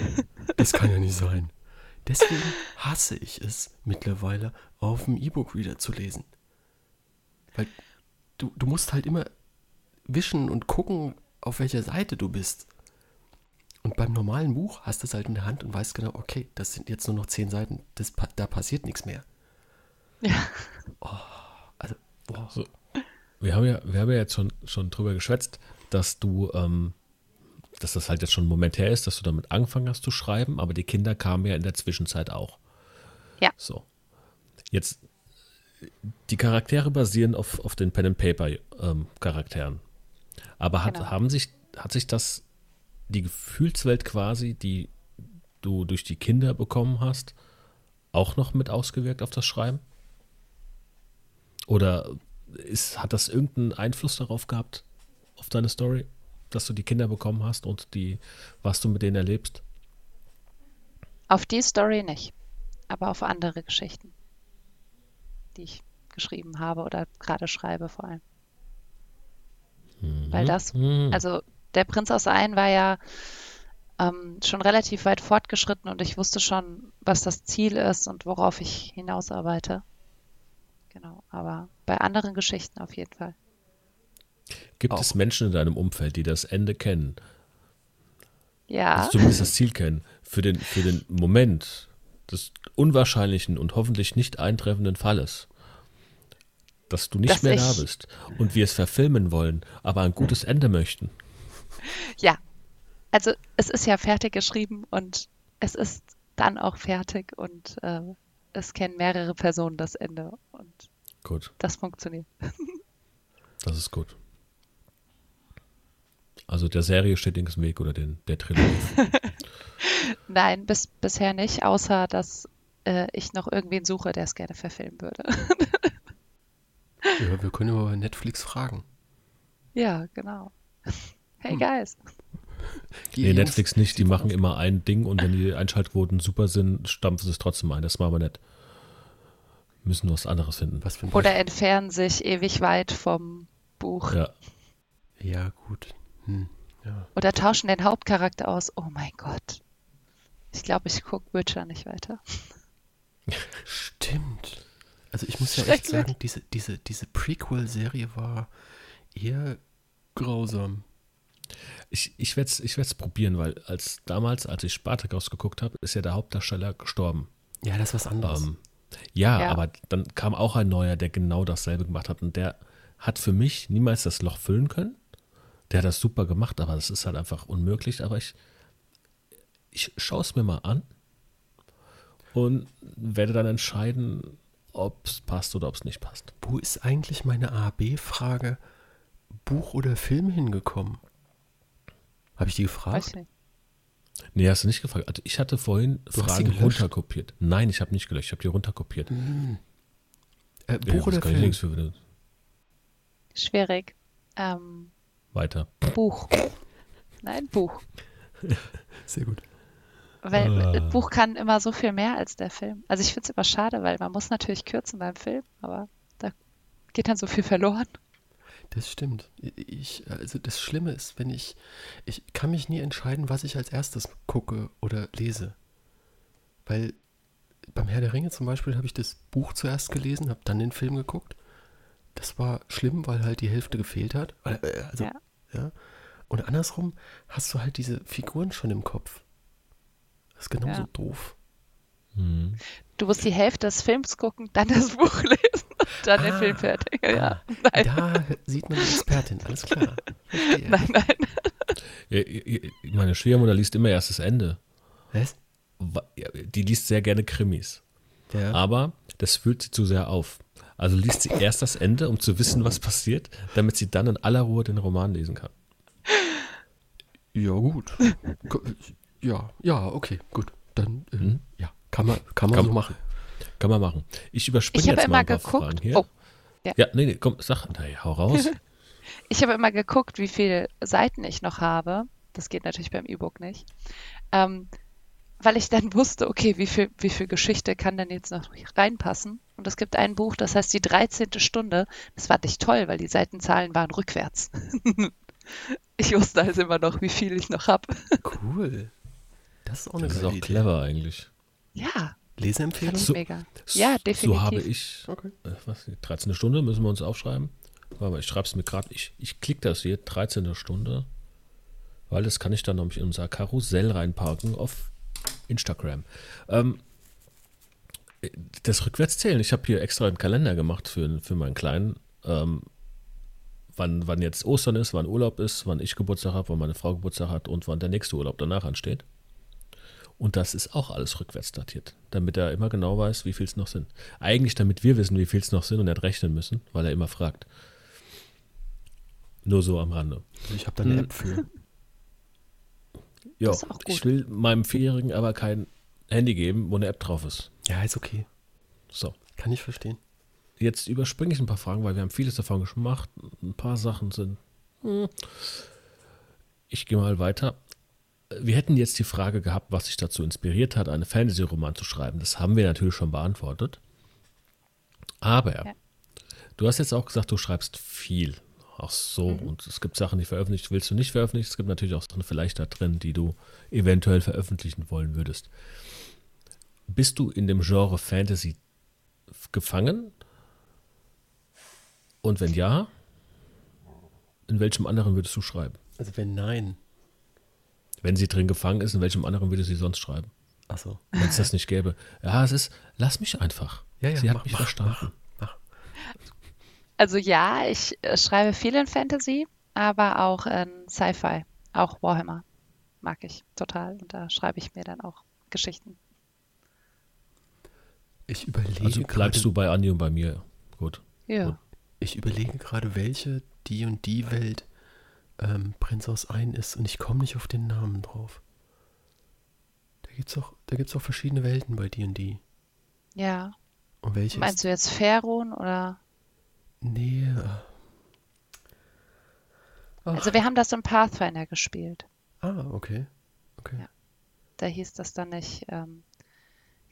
das kann ja nicht sein. Deswegen hasse ich es mittlerweile, auf dem E-Book-Reader zu lesen. Weil du, du musst halt immer wischen und gucken, auf welcher Seite du bist. Und beim normalen Buch hast du es halt in der Hand und weißt genau, okay, das sind jetzt nur noch zehn Seiten, das, pa- da passiert nichts mehr. Ja. Also, boah. So. Wir haben ja, wir haben ja jetzt schon, schon drüber geschwätzt, dass du, ähm, dass das halt jetzt schon ein Moment her ist, dass du damit angefangen hast zu schreiben, aber die Kinder kamen ja in der Zwischenzeit auch. Ja. So. Jetzt, die Charaktere basieren auf, auf den Pen and Paper ähm, Charakteren. Aber hat, Genau. haben sich, hat sich das, die Gefühlswelt quasi, die du durch die Kinder bekommen hast, auch noch mit ausgewirkt auf das Schreiben? Oder ist, hat das irgendeinen Einfluss darauf gehabt, auf deine Story, dass du die Kinder bekommen hast und die, was du mit denen erlebst? Auf die Story nicht, aber auf andere Geschichten, die ich geschrieben habe oder gerade schreibe vor allem. Weil das, Mhm. also der Prinz aus Ain war ja ähm, schon relativ weit fortgeschritten und ich wusste schon, was das Ziel ist und worauf ich hinausarbeite. Genau, aber bei anderen Geschichten auf jeden Fall. Gibt Auch. es Menschen in deinem Umfeld, die das Ende kennen, Ja, also zumindest das Ziel kennen, für den, für den Moment des unwahrscheinlichen und hoffentlich nicht eintreffenden Falles, dass du nicht Dass mehr da bist und wir es verfilmen wollen, aber ein gutes Ende möchten? ja. Also es ist ja fertig geschrieben und es ist dann auch fertig und äh, es kennen mehrere Personen das Ende und Gut, das funktioniert. [laughs] das ist gut. Also der Serie steht nichts im Weg oder den, der Trilogie. [laughs] Nein, bis, bisher nicht, außer dass äh, ich noch irgendwen suche, der es gerne verfilmen würde. Ja, wir [laughs] können über Netflix fragen. ja, genau. [laughs] Hey Hm. guys. Nee, Netflix nicht, die machen immer ein Ding und wenn die Einschaltquoten super sind, stampfen sie es trotzdem ein. Das machen wir nicht. Müssen was anderes finden. Was Oder entfernen sich ewig weit vom Buch. Ja, Ja, gut. Hm. Ja. Oder tauschen den Hauptcharakter aus. Oh mein Gott. Ich glaube, ich gucke Witcher nicht weiter. Stimmt. Also ich muss ja echt sagen, diese, diese, diese Prequel-Serie war eher grausam. ich, ich werde es ich werd's probieren, weil als damals, als ich Spartacus geguckt habe, ist ja der Hauptdarsteller gestorben. Ja, das ist was anderes. Ähm, ja, Ja. aber dann kam auch ein neuer, der genau dasselbe gemacht hat und der hat für mich niemals das Loch füllen können. Der hat das super gemacht, aber das ist halt einfach unmöglich. Aber ich, ich schaue es mir mal an und werde dann entscheiden, ob es passt oder ob es nicht passt. Wo ist eigentlich meine A-B-Frage Buch oder Film hingekommen? Habe ich die Weiß gefragt? ich nicht. Nee, hast du nicht gefragt. Also ich hatte vorhin Du Fragen runterkopiert. Nein, ich habe nicht gelöscht, ich habe die runterkopiert. Äh, Ja, Buch das oder kann ich Film? Schwierig. Ähm, weiter. Buch. Nein, Buch. [laughs] Sehr gut. Weil Ah. das Buch kann immer so viel mehr als der Film. Also ich finde es immer schade, weil man muss natürlich kürzen beim Film, aber da geht dann so viel verloren. Das stimmt. Ich, also das Schlimme ist, wenn ich, ich kann mich nie entscheiden, was ich als erstes gucke oder lese. Weil beim Herr der Ringe zum Beispiel habe ich das Buch zuerst gelesen, habe dann den Film geguckt. Das war schlimm, weil halt die Hälfte gefehlt hat. Äh, Also, Ja. Ja. Und andersrum hast du halt diese Figuren schon im Kopf. Das ist genauso Ja. doof. Du musst die Hälfte des Films gucken, dann das Buch lesen und dann den Ah, Film fertig. Ja. Ah, Da sieht man die Expertin, alles klar. Verstehe. [laughs] nein, nein. Meine Schwiegermutter liest immer erst das Ende. Was? Die liest sehr gerne Krimis. Ja. Aber das fühlt sie zu sehr auf. Also liest sie erst das Ende, um zu wissen, was passiert, damit sie dann in aller Ruhe den Roman lesen kann. Ja, gut. Ja, ja, okay, gut. Dann, äh, Mhm. ja, kann man, kann man Kann- so machen. Kann man machen. Ich überspringe Ich habe jetzt mal immer ein paar geguckt. Fragen hier. Oh, Ja, nee, nee, komm, sag, nee, hau raus. [laughs] [laughs] ich habe immer geguckt, wie viele Seiten ich noch habe. Das geht natürlich beim E-Book nicht. Ähm, weil ich dann [laughs] wusste, okay, wie viel, wie viel Geschichte kann denn jetzt noch reinpassen? Und es gibt ein Buch, das heißt die 13. Stunde. Das fand ich toll, weil die Seitenzahlen waren rückwärts. [laughs] ich wusste also immer noch, wie viel ich noch habe. Cool. Das ist auch eine Das ist auch Idee. clever eigentlich. Ja, Leseempfehlung? So- mega. Ja, definitiv. So habe ich, Okay. äh, was, die 13. Stunde müssen wir uns aufschreiben. Warte mal, ich schreibe es mir gerade, ich, ich klicke das hier, 13. Stunde, weil das kann ich dann nämlich in unser Karussell reinparken auf Instagram. Ähm, das Rückwärtszählen, ich habe hier extra einen Kalender gemacht für, für meinen Kleinen, ähm, wann, wann jetzt Ostern ist, wann Urlaub ist, wann ich Geburtstag habe, wann meine Frau Geburtstag hat und wann der nächste Urlaub danach ansteht. Und das ist auch alles rückwärts datiert, damit er immer genau weiß, wie viel es noch sind. Eigentlich, damit wir wissen, wie viel es noch sind und nicht rechnen müssen, weil er immer fragt. Nur so am Rande. Ich habe da eine Hm. App für. Ja, ich will meinem Vierjährigen aber kein Handy geben, wo eine App drauf ist. Ja, ist okay. So, Kann ich verstehen. jetzt überspringe ich ein paar Fragen, weil wir haben vieles davon gemacht. Ein paar Sachen sind. hm. Ich gehe mal weiter. Wir hätten jetzt die Frage gehabt, was sich dazu inspiriert hat, einen Fantasy-Roman zu schreiben. Das haben wir natürlich schon beantwortet. Aber Ja. du hast jetzt auch gesagt, du schreibst viel. Auch so. Und es gibt Sachen, die veröffentlicht willst du nicht veröffentlichen. Es gibt natürlich auch Sachen vielleicht da drin, die du eventuell veröffentlichen wollen würdest. Bist du in dem Genre Fantasy gefangen? Und wenn ja, in welchem anderen würdest du schreiben? Also wenn nein. Wenn sie drin gefangen ist, in welchem anderen würde sie sonst schreiben? Achso. Wenn es das nicht gäbe. Ja, es ist, lass mich einfach. Ja, ja, sie hat mach, mich mach, verstanden. Mach. Also ja, ich äh, schreibe viel in Fantasy, aber auch in Sci-Fi. Auch Warhammer mag ich total. Und da schreibe ich mir dann auch Geschichten. Ich überlege Also bleibst du gerade, bei Andi und bei mir. Gut. Ja. Gut. ich überlege gerade, welche die und die Welt ähm, Prinz aus ein ist und ich komme nicht auf den Namen drauf. Da gibt's auch, da gibt's auch verschiedene Welten bei die und die. Ja. Und welche Meinst ist? du jetzt Ferun oder? Nee. Ach, Also wir haben das im Pathfinder gespielt. ah, okay. Okay. Ja. Da hieß das dann nicht ähm,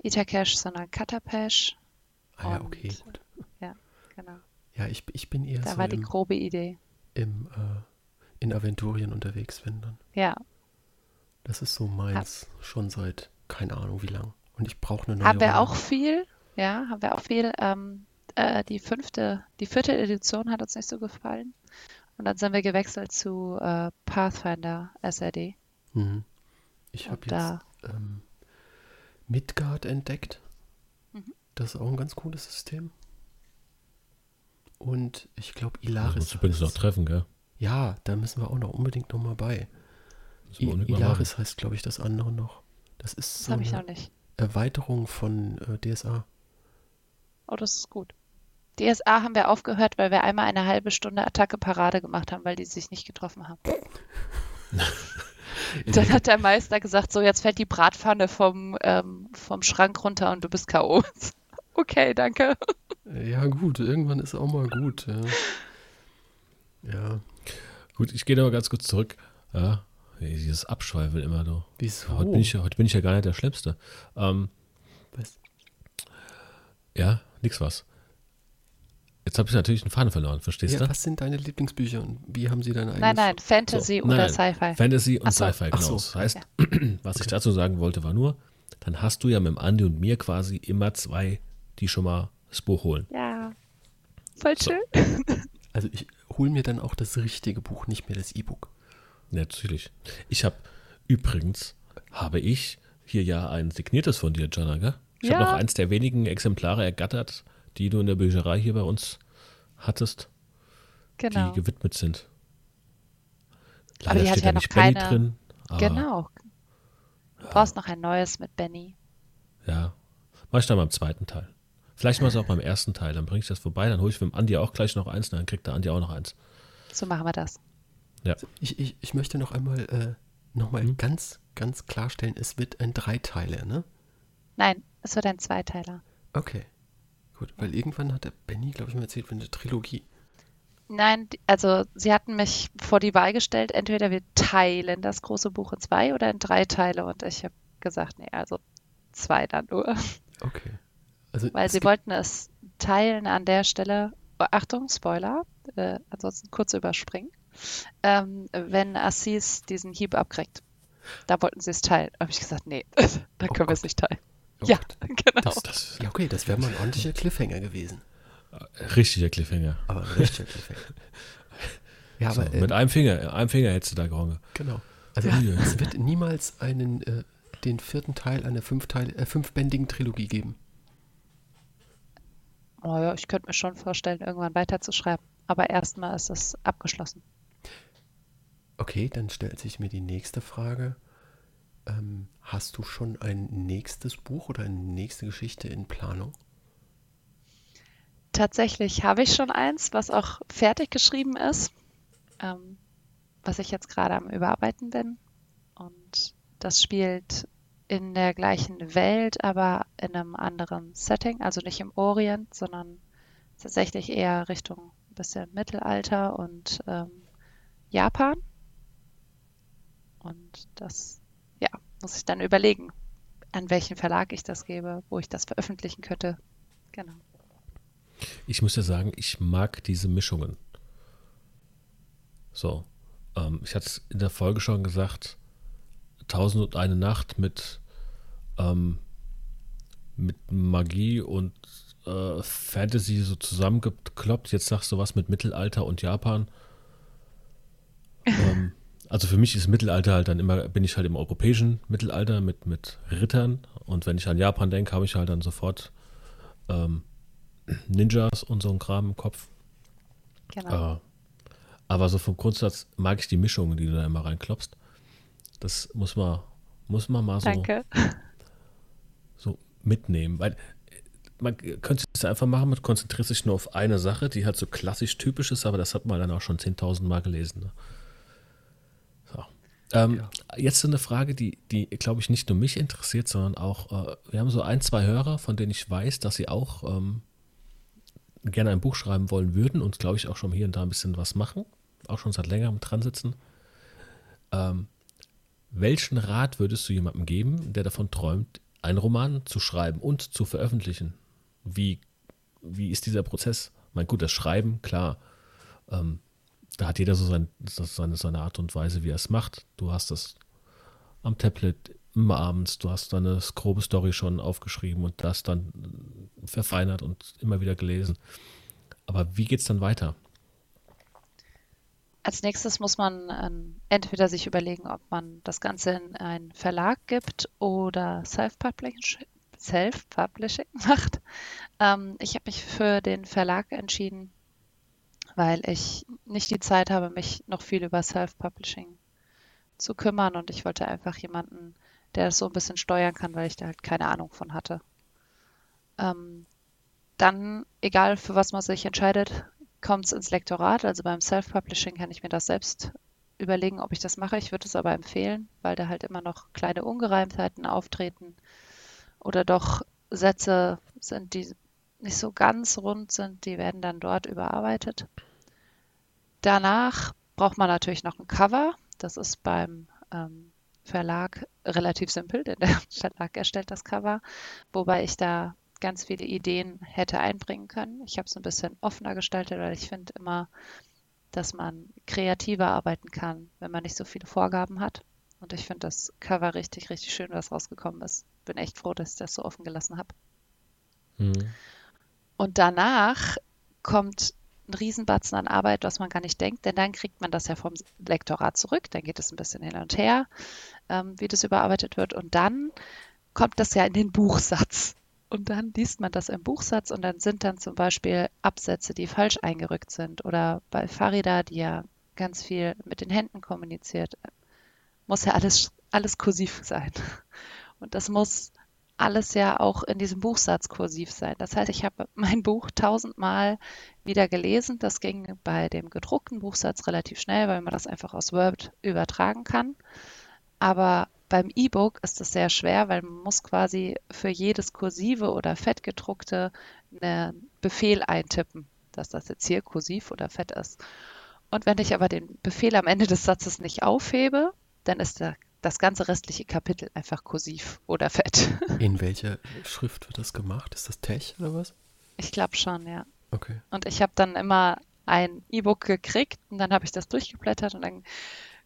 Itakesh, sondern Katapesh. Ah ja, okay, gut. Genau. Ja, ich, ich bin eher Da so war die im, grobe Idee. im äh, in Aventurien unterwegs, wenn dann. Ja. Das ist so meins schon seit keine Ahnung wie lang. Und ich brauche eine neue Haben wir auch viel, ja, haben wir auch viel. Ähm, äh, die fünfte, die vierte Edition hat uns nicht so gefallen. Und dann sind wir gewechselt zu äh, Pathfinder SRD. Mhm. Ich habe jetzt da, ähm, Midgard entdeckt. Mhm. Das ist auch ein ganz cooles System. Und ich glaube, Das Ilaris. du übrigens noch treffen, gell? Ja, da müssen wir auch noch unbedingt noch mal bei. I Ilaris heißt, glaube ich, das andere noch. Das ist das so habe ich eine. Erweiterung von äh, DSA. Oh, das ist gut. DSA haben wir aufgehört, weil wir einmal eine halbe Stunde Attacke Parade gemacht haben, weil die sich nicht getroffen haben. [laughs] Dann hat der Meister gesagt, so jetzt fällt die Bratpfanne vom, ähm, vom Schrank runter und du bist K.O. [laughs] Okay, danke. Ja, gut, irgendwann ist auch mal gut. Ja. ja. Gut, ich gehe noch mal ganz kurz zurück. Ja, dieses Abschweifeln immer du. Wieso? Heute, bin ich, ja- heute bin ich ja gar nicht der Schlimmste. Ähm, Was? ja, nix was. Jetzt habe ich natürlich einen Faden verloren, verstehst Ja, du? was sind deine Lieblingsbücher und wie haben sie dein eigenes? Nein, nein, Fantasy So, oder Sci-Fi. Fantasy und so. Sci-Fi, genau. so. Das heißt, [clears throat] was ich dazu sagen wollte, war nur, dann hast du ja mit dem Andi und mir quasi immer zwei, die schon mal das Buch holen. Ja, voll So. schön. [laughs] Also ich hole mir dann auch das richtige Buch, nicht mehr das E-Book. Natürlich. Ich habe übrigens, habe ich hier ja ein signiertes von dir, Jana, gell? Ich habe noch eins der wenigen Exemplare ergattert, die du in der Bücherei hier bei uns hattest, genau. die gewidmet sind. aber Leider die hat steht ja noch nicht Benny keine. drin. Aber, genau. Du brauchst noch ein neues mit Benny. Ja, mach ich dann beim zweiten Teil. Vielleicht mal es auch beim ersten Teil, dann bringe ich das vorbei, dann hole ich mit dem Andi auch gleich noch eins, dann kriegt der Andi auch noch eins. So machen wir das. Ja, Ich, ich, ich möchte noch einmal, äh, noch mal Hm? ganz, ganz klarstellen, es wird ein Dreiteiler, ne? Nein, es wird ein Zweiteiler. Okay. Gut, weil irgendwann hat der Benny, glaube ich, mal erzählt, von der Trilogie. Nein, also sie hatten mich vor die Wahl gestellt, entweder wir teilen das große Buch in zwei oder in drei Teile. Und ich habe gesagt, nee, also zwei dann nur. Okay. Also Weil sie wollten es teilen an der Stelle. Oh, Achtung, Spoiler, äh, ansonsten kurz überspringen. Ähm, wenn Assis diesen Hieb abkriegt. Da wollten sie es teilen. Da habe ich gesagt, nee, [laughs] dann Oh können wir es nicht teilen. Oh ja, [laughs] genau. das, das Ja, okay, das wäre mal ein ordentlicher Cliffhanger gewesen. richtiger Cliffhanger. Aber ein richtiger Cliffhanger. [laughs] Ja, So, aber äh, mit einem Finger, einem Finger hättest du da gerungen. genau. Also Ja. es wird niemals einen, äh, den vierten Teil einer fünfteil, äh, fünfbändigen Trilogie geben. Oh ja, ich könnte mir schon vorstellen, irgendwann weiterzuschreiben. Aber erstmal ist es abgeschlossen. Okay, dann stellt sich mir die nächste Frage. Ähm, hast du schon ein nächstes Buch oder eine nächste Geschichte in Planung? Tatsächlich habe ich schon eins, was auch fertig geschrieben ist, ähm, was ich jetzt gerade am Überarbeiten bin. Und das spielt in der gleichen Welt, aber in einem anderen Setting, also nicht im Orient, sondern tatsächlich eher Richtung ein bisschen Mittelalter und ähm, Japan. Und das, ja, muss ich dann überlegen, an welchen Verlag ich das gebe, wo ich das veröffentlichen könnte. Genau. Ich muss ja sagen, ich mag diese Mischungen. So, ähm, ich hatte es in der Folge schon gesagt, Tausend und eine Nacht mit, ähm, mit Magie und äh, Fantasy so zusammengekloppt. Jetzt sagst du was mit Mittelalter und Japan. [laughs] ähm, also für mich ist Mittelalter halt dann immer, bin ich halt im europäischen Mittelalter mit, mit Rittern. Und wenn ich an Japan denke, habe ich halt dann sofort ähm, Ninjas und so ein Kram im Kopf. Genau. Äh, aber so vom Grundsatz mag ich die Mischungen, die du da immer reinklopfst. Das muss man, muss man mal so, Danke. [laughs] so mitnehmen. Weil äh, man könnte es einfach machen, man konzentriert sich nur auf eine Sache, die halt so klassisch typisch ist, aber das hat man dann auch schon 10.000 Mal gelesen. Ne? So. Ähm, Jetzt eine Frage, die, die glaube ich, nicht nur mich interessiert, sondern auch, äh, wir haben so ein, zwei Hörer, von denen ich weiß, dass sie auch ähm, gerne ein Buch schreiben wollen würden und glaube ich auch schon hier und da ein bisschen was machen, auch schon seit längerem dran sitzen. Ähm, welchen Rat würdest du jemandem geben, der davon träumt, einen Roman zu schreiben und zu veröffentlichen? Wie, wie ist dieser Prozess? Mein gut, das Schreiben, klar, ähm, da hat jeder so sein, seine, seine Art und Weise, wie er es macht. Du hast das am Tablet immer abends, du hast deine grobe Story schon aufgeschrieben und das dann verfeinert und immer wieder gelesen. Aber wie geht es dann weiter? Als nächstes muss man ähm, entweder sich überlegen, ob man das Ganze in einen Verlag gibt oder Self-Publishing Self-Publishing [laughs] macht. Ähm, ich habe mich für den Verlag entschieden, weil ich nicht die Zeit habe, mich noch viel über Self-Publishing zu kümmern und ich wollte einfach jemanden, der das so ein bisschen steuern kann, weil ich da halt keine Ahnung von hatte. Ähm, dann, egal für was man sich entscheidet, kommt es ins Lektorat. Also beim Self-Publishing kann ich mir das selbst überlegen, ob ich das mache. Ich würde es aber empfehlen, weil da halt immer noch kleine Ungereimtheiten auftreten oder doch Sätze sind, die nicht so ganz rund sind, die werden dann dort überarbeitet. Danach braucht man natürlich noch ein Cover. Das ist beim ähm, Verlag relativ simpel, denn der [laughs] Verlag erstellt das Cover, wobei ich da ganz viele Ideen hätte einbringen können. Ich habe es ein bisschen offener gestaltet, weil ich finde immer, dass man kreativer arbeiten kann, wenn man nicht so viele Vorgaben hat. Und ich finde das Cover richtig, richtig schön, was rausgekommen ist. Bin echt froh, dass ich das so offen gelassen habe. Mhm. Und danach kommt ein Riesenbatzen an Arbeit, was man gar nicht denkt, denn dann kriegt man das ja vom Lektorat zurück, dann geht es ein bisschen hin und her, ähm, wie das überarbeitet wird. Und dann kommt das ja in den Buchsatz. Und dann liest man das im Buchsatz und dann sind dann zum Beispiel Absätze, die falsch eingerückt sind. Oder bei Farida, die ja ganz viel mit den Händen kommuniziert, muss ja alles, alles kursiv sein. Und das muss alles ja auch in diesem Buchsatz kursiv sein. Das heißt, ich habe [laughs] mein Buch tausendmal wieder gelesen. Das ging bei dem gedruckten Buchsatz relativ schnell, weil man das einfach aus Word übertragen kann. Aber beim E-Book ist es sehr schwer, weil man muss quasi für jedes kursive oder fettgedruckte einen Befehl eintippen, dass das jetzt hier kursiv oder fett ist. Und wenn ich aber den Befehl am Ende des Satzes nicht aufhebe, dann ist der, das ganze restliche Kapitel einfach kursiv oder fett. [laughs] In welcher Schrift wird das gemacht? Ist das Tech oder was? Ich glaube schon, ja. Okay. Und ich habe dann immer ein E-Book gekriegt und dann habe ich das durchgeblättert und dann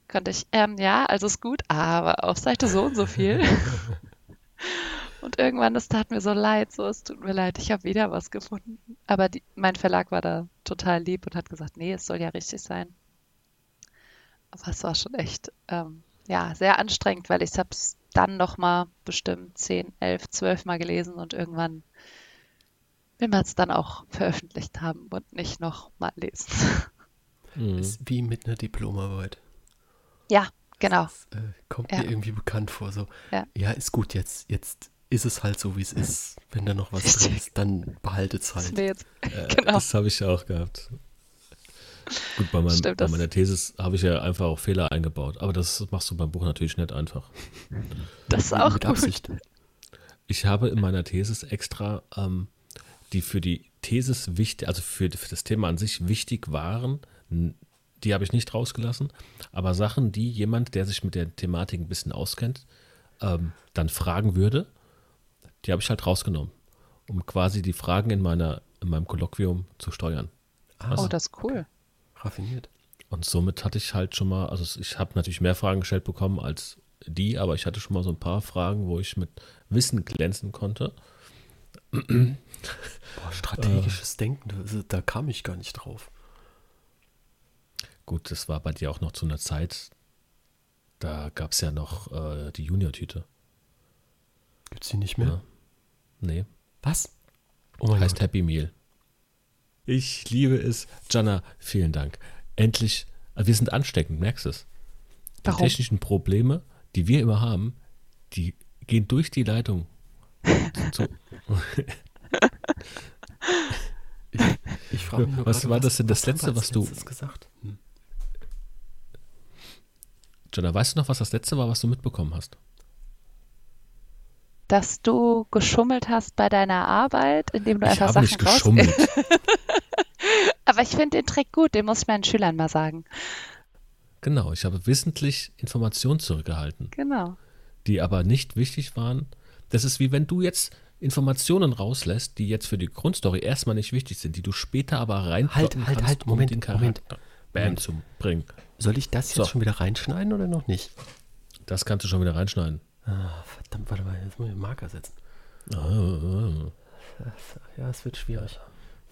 konnte ich, ähm, ja, also ist gut, aber auf Seite so und so viel. [laughs] und irgendwann, das tat mir so leid, so, es tut mir leid, ich habe wieder was gefunden. Aber die, mein Verlag war da total lieb und hat gesagt, nee, es soll ja richtig sein. Aber es war schon echt, ähm, ja, sehr anstrengend, weil ich habe es dann nochmal bestimmt 10, 11, 12 Mal gelesen und irgendwann will man es dann auch veröffentlicht haben und nicht noch mal lesen. [laughs] Mhm. Ist wie mit einer Diplomarbeit. Ja, genau. Das äh, kommt Ja. mir irgendwie bekannt vor. So, Ja. ja, ist gut, jetzt, jetzt ist es halt so, wie es ist. Wenn da noch was drin ist, dann behaltet es Das halt. jetzt, Äh, [laughs] Genau. Das habe ich ja auch gehabt. Gut, bei, meinem, Stimmt, bei meiner Thesis habe ich ja einfach auch Fehler eingebaut. Aber das machst du beim Buch natürlich nicht einfach. das ist auch mit gut. Absicht. Ich habe in meiner Thesis extra, ähm, die für die Thesis wichtig, also für, für das Thema an sich wichtig waren, die habe ich nicht rausgelassen, aber Sachen, die jemand, der sich mit der Thematik ein bisschen auskennt, ähm, dann fragen würde, die habe ich halt rausgenommen, um quasi die Fragen in meiner in meinem Kolloquium zu steuern. Ah, Oh, das ist cool. Raffiniert. Und somit hatte ich halt schon mal, also ich habe natürlich mehr Fragen gestellt bekommen als die, aber ich hatte schon mal so ein paar Fragen, wo ich mit Wissen glänzen konnte. Boah, strategisches Denken, da, da kam ich gar nicht drauf. Gut, das war bei dir auch noch zu einer Zeit, da gab es ja noch äh, die Junior-Tüte. Gibt's die nicht mehr? Ja. Nee, Was? Oh heißt Gott. Happy Meal. Ich liebe es. Jana, vielen Dank. Endlich, äh, wir sind ansteckend, merkst du es? Die Warum? technischen Probleme, die wir immer haben, die gehen durch die Leitung. [laughs] Zu, Ich, ich frage mich Was gerade, war das denn das Letzte, was du- gesagt? Hm. Jana, weißt du noch, was das letzte war, was du mitbekommen hast? Dass du geschummelt hast bei deiner Arbeit, indem du Ich einfach habe Sachen nicht raus... geschummelt. [laughs] Aber ich finde den Trick gut, den muss ich meinen Schülern mal sagen. genau, ich habe wissentlich Informationen zurückgehalten. Genau. die aber nicht wichtig waren. Das ist wie wenn du jetzt Informationen rauslässt, die jetzt für die Grundstory erstmal nicht wichtig sind, die du später aber rein Halt, halt, halt, Moment, um den Moment. Charakter Bam zu bringen. Soll ich das jetzt So. schon wieder reinschneiden oder noch nicht? Das kannst du schon wieder reinschneiden. Ah, verdammt, warte mal, jetzt muss ich einen Marker setzen. Ah, Ja, es wird schwierig.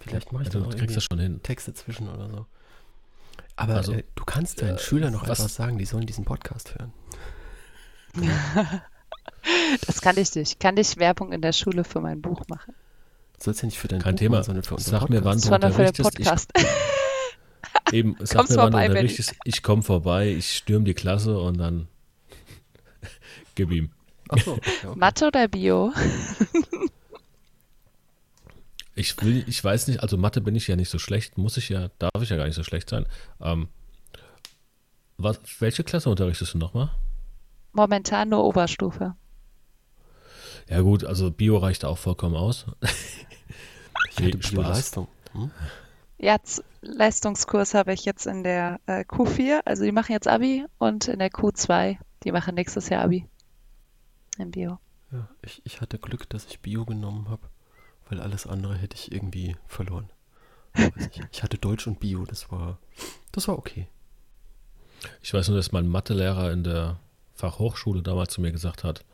Vielleicht mache ich du da noch kriegst das schon hin. Texte zwischen oder so. Aber Also, äh, du kannst deinen Schülern noch was- etwas sagen, die sollen diesen Podcast hören. [laughs] Das kann ich nicht. Kann ich Werbung in der Schule für mein Buch machen? Du sollst ja nicht für dein Kein Buch Thema. machen, sondern für unseren Sag mir, wann Podcast. du Sondern für den unterrichtest. Podcast. Ich, [laughs] eben, sag Kommst mir, wann vorbei, du unterrichtest. Ich komme vorbei, ich stürme die Klasse und dann [laughs] gib ihm. Ach so, okay. Mathe oder Bio? Ich will, ich weiß nicht, also Mathe bin ich ja nicht so schlecht, muss ich ja, darf ich ja gar nicht so schlecht sein. Ähm, was, welche Klasse unterrichtest du nochmal? Momentan nur Oberstufe. Ja gut, also Bio reicht auch vollkommen aus. [laughs] Ich hatte Nee, Spaß. Bioleistung. Hm? Ja, Leistungskurs habe ich jetzt in der äh, Q4, also die machen jetzt Abi und in der Q2, die machen nächstes Jahr Abi. Im Bio. Ja, ich, ich hatte Glück, dass ich Bio genommen habe, weil alles andere hätte ich irgendwie verloren. Ich hatte Deutsch und Bio, das war, das war okay. Ich weiß nur, dass mein Mathelehrer in der Fachhochschule damals zu mir gesagt hat,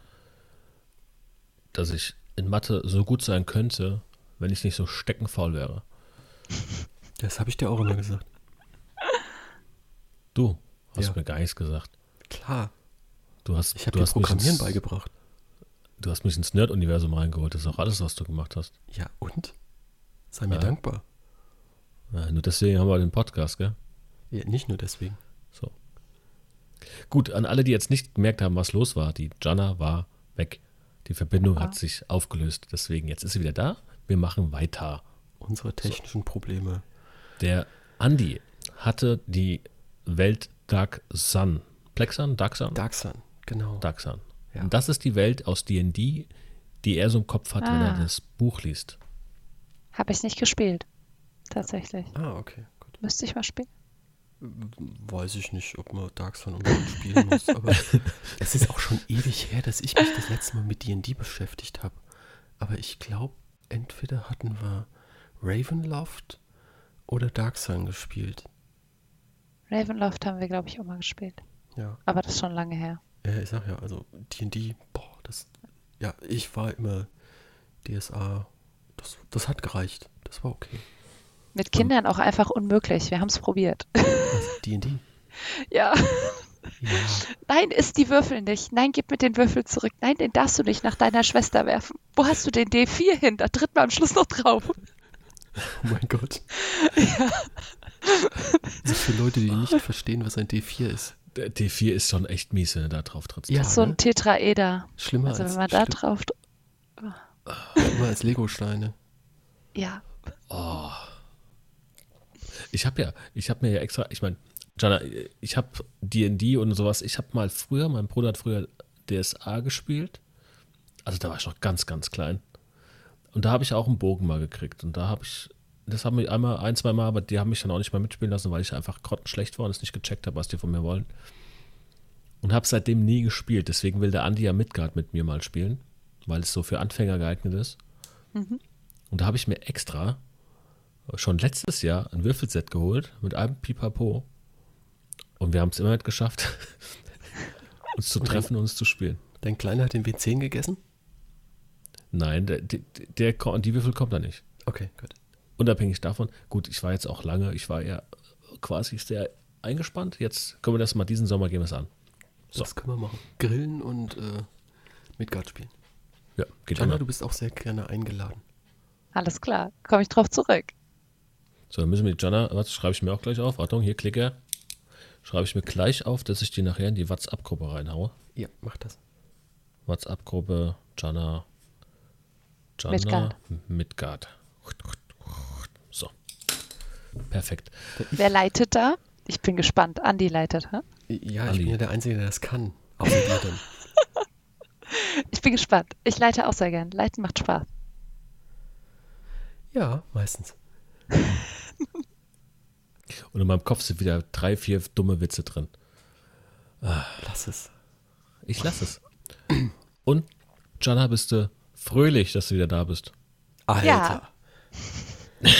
dass ich in Mathe so gut sein könnte, wenn ich nicht so steckenfaul wäre. Das habe ich dir auch immer gesagt. Du hast Ja. mir gar nichts gesagt. Klar, Du hast, ich habe dir Programmieren beigebracht. Du hast mich ins Nerd-Universum reingeholt. Das ist auch alles, was du gemacht hast. Ja, und? Sei mir Ja. dankbar. Ja, nur deswegen haben wir den Podcast, gell? Ja, nicht nur deswegen. So. Gut, an alle, die jetzt nicht gemerkt haben, was los war, die Jana war weg. Die Verbindung hat sich aufgelöst. Deswegen, jetzt ist sie wieder da. Wir machen weiter. Unsere technischen Probleme. Der Andi hatte die Welt Dark Sun. Plexan? Dark Sun? Dark Sun, genau. Dark Sun. Ja. Und das ist die Welt aus D&D, die er so im Kopf hat, wenn er Ah. das Buch liest. Habe ich nicht gespielt. Tatsächlich. Ah, okay, gut. Müsste ich mal spielen. Weiß ich nicht, ob man Dark Sun unbedingt [laughs] spielen muss, aber [laughs] es ist auch schon ewig her, dass ich mich das letzte Mal mit D&D beschäftigt habe. Aber ich glaube, entweder hatten wir Ravenloft oder Dark Sun gespielt. Ravenloft haben wir, glaube ich, auch mal gespielt. Ja, Aber das ist schon lange her. Ja ich sag ja, also D&D, boah, das, ja, ich war immer DSA, das, das hat gereicht, das war okay. Mit Kindern auch einfach unmöglich. Wir haben es probiert. D&D? [laughs] Ja. Ja, Nein, isst die Würfel nicht. Nein, gib mir den Würfel zurück. Nein, den darfst du nicht nach deiner Schwester werfen. Wo hast du den D4 hin? Da tritt man am Schluss noch drauf. oh mein Gott. [laughs] Also [laughs] für Leute, die nicht verstehen, was ein D4 ist. Der D4 ist schon echt mies, wenn du da drauf trittst. Ja, so ein ne? Tetraeder. Schlimmer Also als, wenn man da drauf... schlimmer als Lego-Steine. Ja. Ich habe ja, ich habe mir ja extra, ich meine, Jana, ich habe D&D und sowas, ich habe mal früher, mein Bruder hat früher DSA gespielt. Also da war ich noch ganz, ganz klein. Und da habe ich auch einen Bogen mal gekriegt. Und da habe ich, das haben wir einmal, ein, zwei Mal, aber die haben mich dann auch nicht mehr mitspielen lassen, weil ich einfach grottenschlecht war und es nicht gecheckt habe, was die von mir wollen. Und habe seitdem nie gespielt. Deswegen will der Andi ja Midgard mit mir mal spielen, weil es so für Anfänger geeignet ist. Und da habe ich mir extra schon letztes Jahr ein Würfelset geholt mit einem Pipapo. Und wir haben es immer nicht geschafft, [laughs] uns zu treffen und uns zu spielen. Dein Kleiner hat den W10 gegessen? Nein, der, der, der, die Würfel kommt da nicht. Okay, gut. Unabhängig davon, gut, ich war jetzt auch lange, ich war ja quasi sehr eingespannt. Jetzt können wir das mal diesen Sommer gehen wir es an. So. Das können wir machen. Grillen und äh, Midgard spielen. Ja, geht Jana, immer. du bist auch sehr gerne eingeladen. Alles klar. Komme ich drauf zurück. So, dann müssen wir die Jana, was schreibe ich mir auch gleich auf. Achtung, hier Klicker. Schreibe ich mir gleich auf, dass ich die nachher in die WhatsApp-Gruppe reinhaue. Ja, mach das. WhatsApp-Gruppe Jana. Jana Midgard. Midgard. Perfekt. Wer leitet da? Ich bin gespannt. Andi leitet, hä? Ja, ich Ali. bin ja der Einzige, der das kann. Außer. [laughs] Ich bin gespannt. Ich leite auch sehr gern. Leiten macht Spaß. Ja, meistens. [laughs] Und in meinem Kopf sind wieder drei, vier dumme Witze drin. Lass es. Ich lasse es. Und, Jana, bist du fröhlich, dass du wieder da bist? Alter. Ja. [laughs]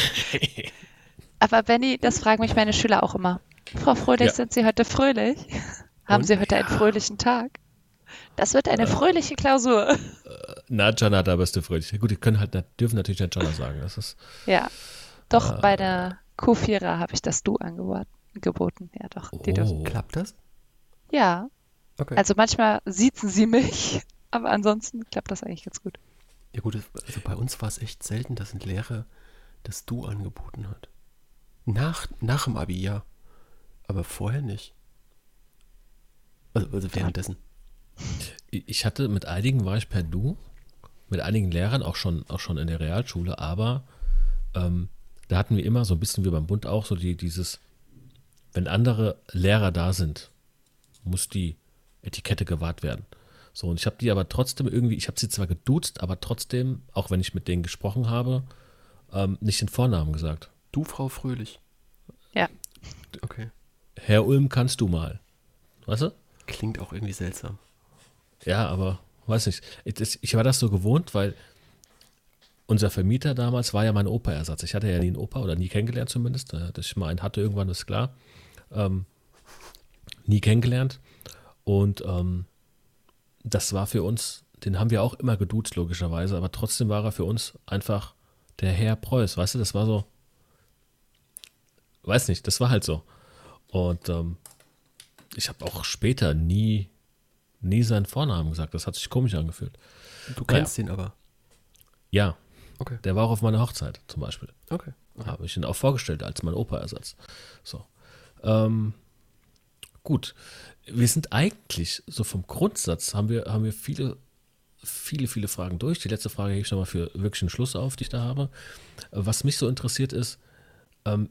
Aber Benny, das fragen mich meine Schüler auch immer. Frau Fröhlich, Ja. sind Sie heute fröhlich? [laughs] Haben Und? Sie heute einen fröhlichen Tag? Das wird eine fröhliche Klausur. [laughs] Na, Jana, da bist du fröhlich. Gut, die können halt, dürfen natürlich nicht Jana sagen. Das ist, Ja. Doch, bei der Q4er habe ich das Du angeboten. Geboten. Ja, doch. Die dürfen. oh, Klappt das? Ja. Okay. Also manchmal siezen sie mich, [laughs] aber ansonsten klappt das eigentlich ganz gut. ja gut, also bei uns war es echt selten, dass ein Lehrer das Du angeboten hat. Nach, nach dem Abi, ja. Aber vorher nicht. Also, also währenddessen. ich hatte mit einigen war ich per Du, mit einigen Lehrern auch schon, auch schon in der Realschule, aber ähm, da hatten wir immer so ein bisschen wie beim Bund auch so die, dieses, wenn andere Lehrer da sind, muss die Etikette gewahrt werden. So, und ich habe die aber trotzdem irgendwie, ich habe sie zwar geduzt, aber trotzdem, auch wenn ich mit denen gesprochen habe, ähm, nicht den Vornamen gesagt. Du, Frau Fröhlich. Ja. Okay. Herr Ulm, kannst du mal. Weißt du? Klingt auch irgendwie seltsam. Ja, aber weiß nicht. Ich, das- ich war das so gewohnt, weil unser Vermieter damals war ja mein Opa-Ersatz. Ich hatte ja nie einen Opa oder nie kennengelernt zumindest. Äh, Dass ich mal einen hatte, irgendwann ist klar. Ähm, nie kennengelernt. Und ähm, das war für uns, den haben wir auch immer geduzt, logischerweise, aber trotzdem war er für uns einfach der Herr Preuß. Weißt du, das war so. Weiß nicht, das war halt so. Und ähm, ich habe auch später nie nie seinen Vornamen gesagt. Das hat sich komisch angefühlt. Du kennst ihn aber. Ja, Okay. der war auch auf meiner Hochzeit zum Beispiel. Okay. okay. Habe ich ihn auch vorgestellt als mein Opa-Ersatz. So. Ähm, gut. Wir sind eigentlich so vom Grundsatz haben wir, haben wir viele, viele, viele Fragen durch. Die letzte Frage hebe ich nochmal für wirklich einen Schluss auf, die ich da habe. Was mich so interessiert ist, ähm,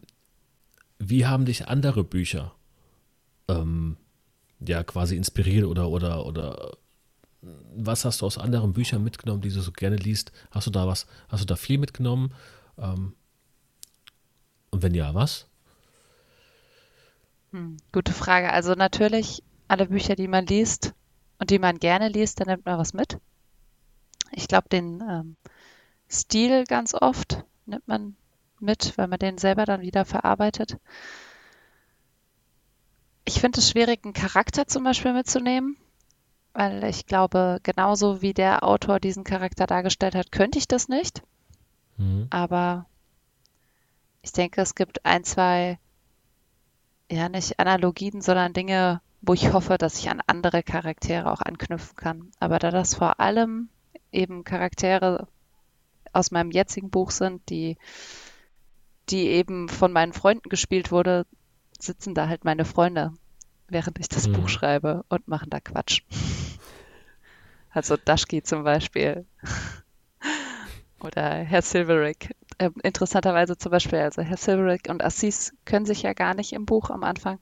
wie haben dich andere Bücher ähm, ja quasi inspiriert oder, oder, oder was hast du aus anderen Büchern mitgenommen, die du so gerne liest? Hast du da was, hast du da viel mitgenommen? Ähm, und wenn ja, was? Hm, gute Frage. Also natürlich alle Bücher, die man liest und die man gerne liest, da nimmt man was mit. Ich glaube, den ähm, Stil ganz oft nimmt man mit, weil man den selber dann wieder verarbeitet. Ich finde es schwierig, einen Charakter zum Beispiel mitzunehmen, weil ich glaube, genauso wie der Autor diesen Charakter dargestellt hat, könnte ich das nicht. Mhm. Aber ich denke, es gibt ein, zwei, ja, nicht Analogien, sondern Dinge, wo ich hoffe, dass ich an andere Charaktere auch anknüpfen kann. Aber da das vor allem eben Charaktere aus meinem jetzigen Buch sind, die, die eben von meinen Freunden gespielt wurde, sitzen da halt meine Freunde, während ich das Mhm. Buch schreibe und machen da Quatsch. Also Dashki zum Beispiel. Oder Herr Silverick. Ähm, interessanterweise zum Beispiel, also Herr Silverick und Assis können sich ja gar nicht im Buch am Anfang.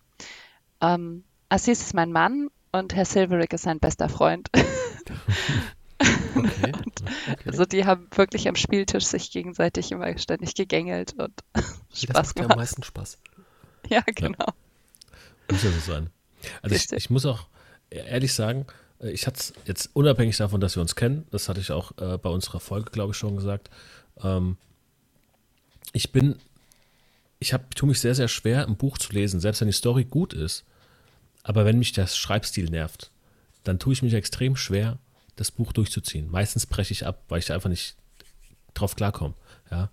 Ähm, Assis ist mein Mann und Herr Silverick ist sein bester Freund. [laughs] Okay. [laughs] okay. Also die haben wirklich am Spieltisch sich gegenseitig immer ständig gegängelt und [laughs] das Spaß macht ja am meisten Spaß. Ja, genau. Muss ja so sein. Also ich, ich muss auch ehrlich sagen, äh, ich hatte es jetzt unabhängig davon, dass wir uns kennen, das hatte ich auch äh, bei unserer Folge, glaube ich, schon gesagt. Ähm, ich bin, ich habe, tue mich sehr, sehr schwer, ein Buch zu lesen, selbst wenn die Story gut ist. Aber wenn mich der Schreibstil nervt, dann tue ich mich extrem schwer, das Buch durchzuziehen. Meistens breche ich ab, weil ich einfach nicht drauf klarkomme. Ja?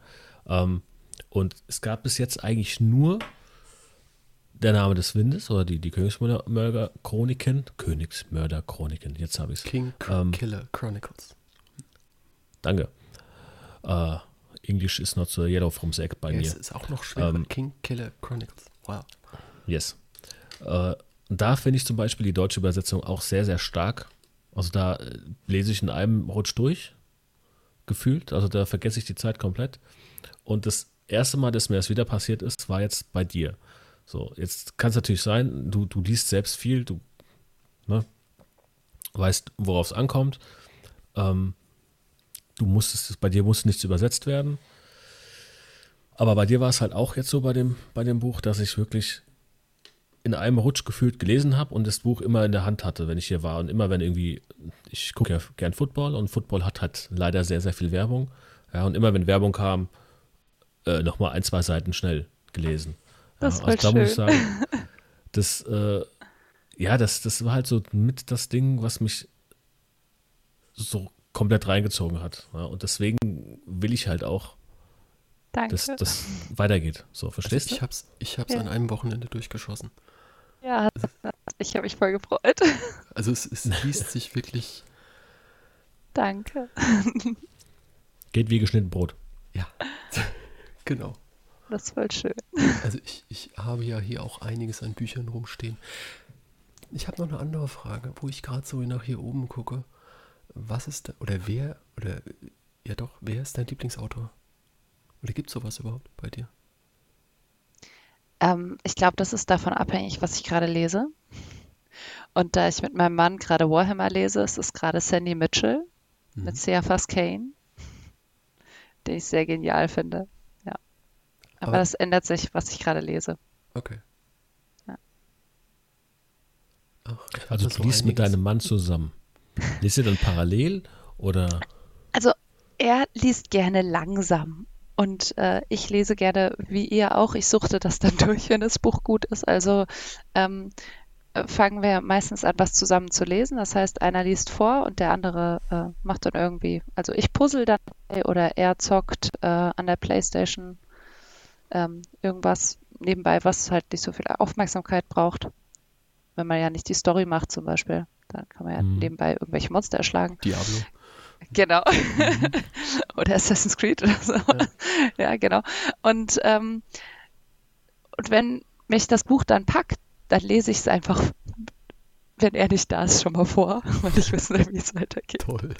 Ähm, und es gab bis jetzt eigentlich nur der Name des Windes oder die, die Königsmörder-Chroniken. Königsmörder-Chroniken, jetzt habe ich es. King Ähm, Killer Chronicles. Danke. Äh, English is not so yellow from the egg bei Ja, mir. es ist auch noch schwerer. Ähm, King Killer Chronicles. Wow. Yes. Äh, da finde ich zum Beispiel die deutsche Übersetzung auch sehr, sehr stark. Also da äh, lese ich in einem Rutsch durch, gefühlt. Also da vergesse ich die Zeit komplett. Und das erste Mal, dass mir das wieder passiert ist, war jetzt bei dir. So, jetzt kann es natürlich sein, du, du liest selbst viel, du ne, weißt, worauf es ankommt. Ähm, du musstest, bei dir musste nichts übersetzt werden. Aber bei dir war es halt auch jetzt so bei dem, bei dem Buch, dass ich wirklich in einem Rutsch gefühlt gelesen habe und das Buch immer in der Hand hatte, wenn ich hier war. Und immer, wenn irgendwie, ich gucke ja gern Football und Football hat halt leider sehr, sehr viel Werbung. Ja, und immer wenn Werbung kam, äh, nochmal ein, zwei Seiten schnell gelesen. Das ist ja, also da muss ich schön. sagen, [laughs] das, äh, ja, das, das war halt so mit das Ding, was mich so komplett reingezogen hat. Ja, und deswegen will ich halt auch, Danke. dass das weitergeht. So, Also verstehst du? ich hab's, ich hab's Ja. an einem Wochenende durchgeschossen. Ja, ich habe mich voll gefreut. Also es, es liest sich wirklich, Danke. Geht wie geschnitten Brot. ja, [laughs] genau. Das ist voll schön. Also ich, ich habe ja hier auch einiges an Büchern rumstehen. Ich habe noch eine andere Frage, wo ich gerade so nach hier oben gucke. Was ist da, oder wer, oder ja doch, wer ist dein Lieblingsautor? Oder gibt es sowas überhaupt bei dir? Ähm, ich glaube, das ist davon abhängig, was ich gerade lese. Und da ich mit meinem Mann gerade Warhammer lese, ist es gerade Sandy Mitchell Mhm. mit Cephas Kane, den ich sehr genial finde. Ja. Aber, Aber- das ändert sich, was ich gerade lese. Okay. Ja. Ach, Also du so liest mit deinem Mann zusammen. Liest ihr dann parallel oder? Also er liest gerne langsam und äh, ich lese gerne wie ihr auch. Ich suchte das dann [laughs] durch, wenn das Buch gut ist. Also ähm, äh, fangen wir meistens an, was zusammen zu lesen. Das heißt, einer liest vor und der andere äh, macht dann irgendwie, also ich puzzle dann oder er zockt äh, an der Playstation ähm, irgendwas nebenbei, was halt nicht so viel Aufmerksamkeit braucht, wenn man ja nicht die Story macht zum Beispiel. Da kann man ja Mhm. nebenbei irgendwelche Monster erschlagen. Diablo. Genau. [laughs] oder Assassin's Creed oder so. [laughs] Ja, genau. Und, ähm, und wenn mich das Buch dann packt, dann lese ich es einfach, wenn er nicht da ist, schon mal vor, [laughs] weil ich wissen will, wie es weitergeht. Toll.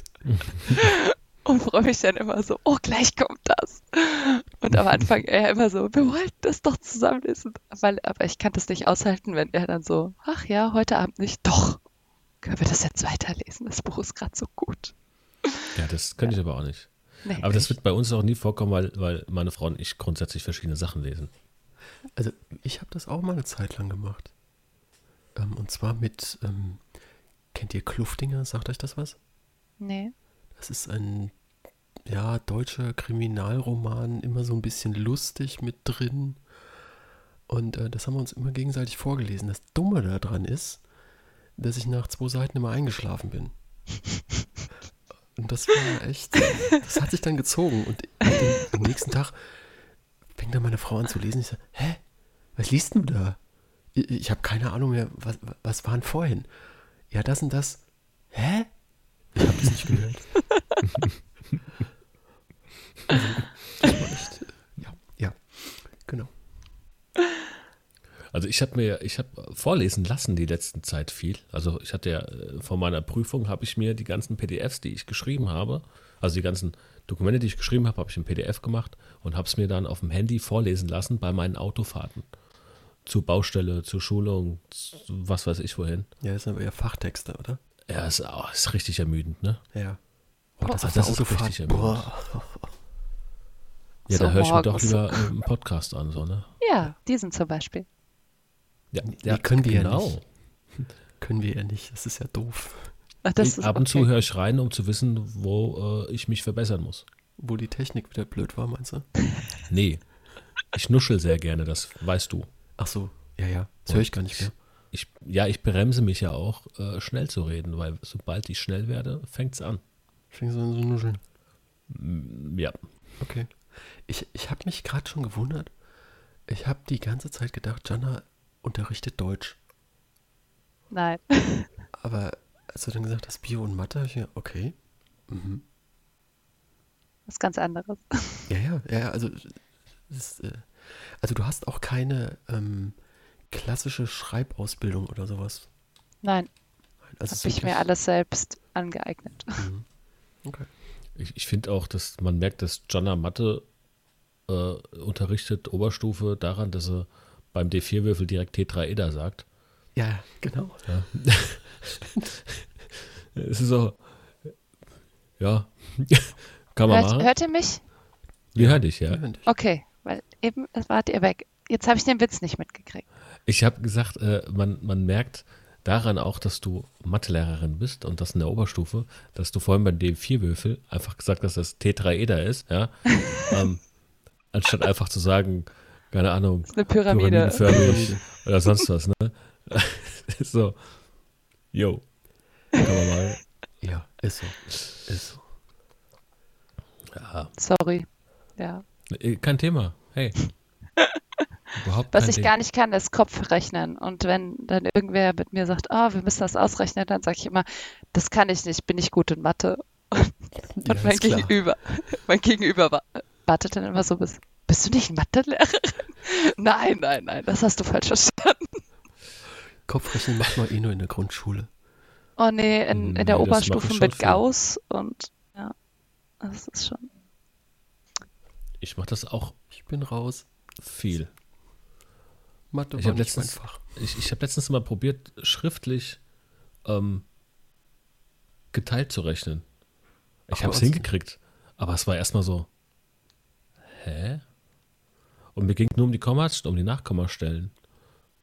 Und freue mich dann immer so, oh, gleich kommt das. Und am Anfang er immer so, wir wollten das doch zusammen lesen. Weil, aber ich kann das nicht aushalten, wenn er dann so, ach ja, heute Abend nicht. Doch, können wir das jetzt weiterlesen? Das Buch ist gerade so gut. Ja, das könnte ich aber auch nicht. Nee, Aber das nicht. wird bei uns auch nie vorkommen, weil, weil meine Frau und ich grundsätzlich verschiedene Sachen lesen. Also ich habe das auch mal eine Zeit lang gemacht. Ähm, und zwar mit, ähm, kennt ihr Kluftinger? Sagt euch das was? Nee. Das ist ein, ja, deutscher Kriminalroman, immer so ein bisschen lustig mit drin. Und äh, das haben wir uns immer gegenseitig vorgelesen. Das Dumme daran ist, dass ich nach zwei Seiten immer eingeschlafen bin. [laughs] Und das war echt, das hat sich dann gezogen. Und den, am nächsten Tag fängt dann meine Frau an zu lesen. Ich sage, hä, was liest du da? Ich, ich habe keine Ahnung mehr, was, was war denn vorhin? Ja, das und das. Hä? Ich habe das nicht gehört. [laughs] [laughs] [laughs] also, das war echt, ja, ja, genau. Also ich habe mir, ich habe vorlesen lassen die letzten Zeit viel. Also ich hatte ja äh, vor meiner Prüfung habe ich mir die ganzen PDFs, die ich geschrieben habe, also die ganzen Dokumente, die ich geschrieben habe, habe ich in PDF gemacht und habe es mir dann auf dem Handy vorlesen lassen bei meinen Autofahrten. Zur Baustelle, zur Schulung, zu was weiß ich wohin. Ja, das sind aber ja Fachtexte, oder? Ja, ist, oh, ist richtig ermüdend, ne? Ja. Oh, Boah, das, das das ist richtig Autofahrt. Boah. Ja, So da höre ich mir doch lieber einen Podcast an, so, ne? Ja, diesen zum Beispiel. Ja, Nee, können wir ja genau. nicht. [laughs] Können wir ja nicht. Das ist ja doof. Ach, ist ab und zu okay. höre ich rein, um zu wissen, wo äh, ich mich verbessern muss. Wo die Technik wieder blöd war, meinst du? [laughs] Nee, ich nuschel sehr gerne, das weißt du. Ach so, ja, ja. Das höre ich gar nicht mehr. Ich, ja, ich bremse mich ja auch, äh, schnell zu reden, weil sobald ich schnell werde, fängt es an. Fing so an so nuscheln. Mm, Ja, Okay. Ich, ich habe mich gerade schon gewundert. Ich habe die ganze Zeit gedacht, Jana unterrichtet Deutsch. Nein. [laughs] Aber als du dann gesagt hast, Bio und Mathe, ich mir, okay. Mhm. Was ganz anderes. Ja, ja, ja, also, das, äh, also du hast auch keine ähm, klassische Schreibausbildung oder sowas. Nein, Also habe ich mir alles selbst angeeignet. Mhm. [laughs] Okay. ich, ich finde auch, dass man merkt, dass Jonna Mathe äh, unterrichtet, Oberstufe, daran, dass er beim D4-Würfel direkt Tetraeder sagt. Ja, genau. Ja. [laughs] es ist so, ja, [laughs] kann man Hört, machen. hört ihr mich? Wir hören dich, ja. Ja. Okay, weil eben wart ihr weg. Jetzt habe ich den Witz nicht mitgekriegt. Ich habe gesagt, äh, man, man merkt daran auch, dass du Mathelehrerin bist und das in der Oberstufe, dass du vorhin beim D4-Würfel einfach gesagt hast, dass das Tetraeder ist, ja. [laughs] ähm, anstatt einfach zu sagen, keine Ahnung, Das ist eine Pyramide. pyramidenförmig [laughs] oder sonst was, ne? [laughs] so, yo. Kann man mal, Ja, ist so. Ist so. ja, Sorry. Ja. äh, kein Thema, hey. [laughs] Überhaupt Was ich Ding. gar nicht kann, ist Kopfrechnen. Und wenn dann irgendwer mit mir sagt, oh, wir müssen das ausrechnen, dann sage ich immer, das kann ich nicht, bin ich gut in Mathe. Ja, Und mein ist klar. Gegenüber, mein Gegenüber wa- wartet dann immer so bis, bist du nicht Mathelehrerin? [laughs] Nein, nein, nein, das hast du falsch verstanden. Kopfrechnen macht man eh nur in der Grundschule. Oh nee, in, Nee, in der das Oberstufe mache ich schon mit viel. Gauss und ja, das ist schon. Ich mache das auch Ich bin raus. viel. Mathe Ich hab mein letztens- Fach. Ich, ich habe letztens mal probiert, schriftlich ähm, geteilt zu rechnen. Ich habe es hingekriegt, aber es war erstmal so, hä? Und mir ging nur um die Kommas, um die Nachkommastellen.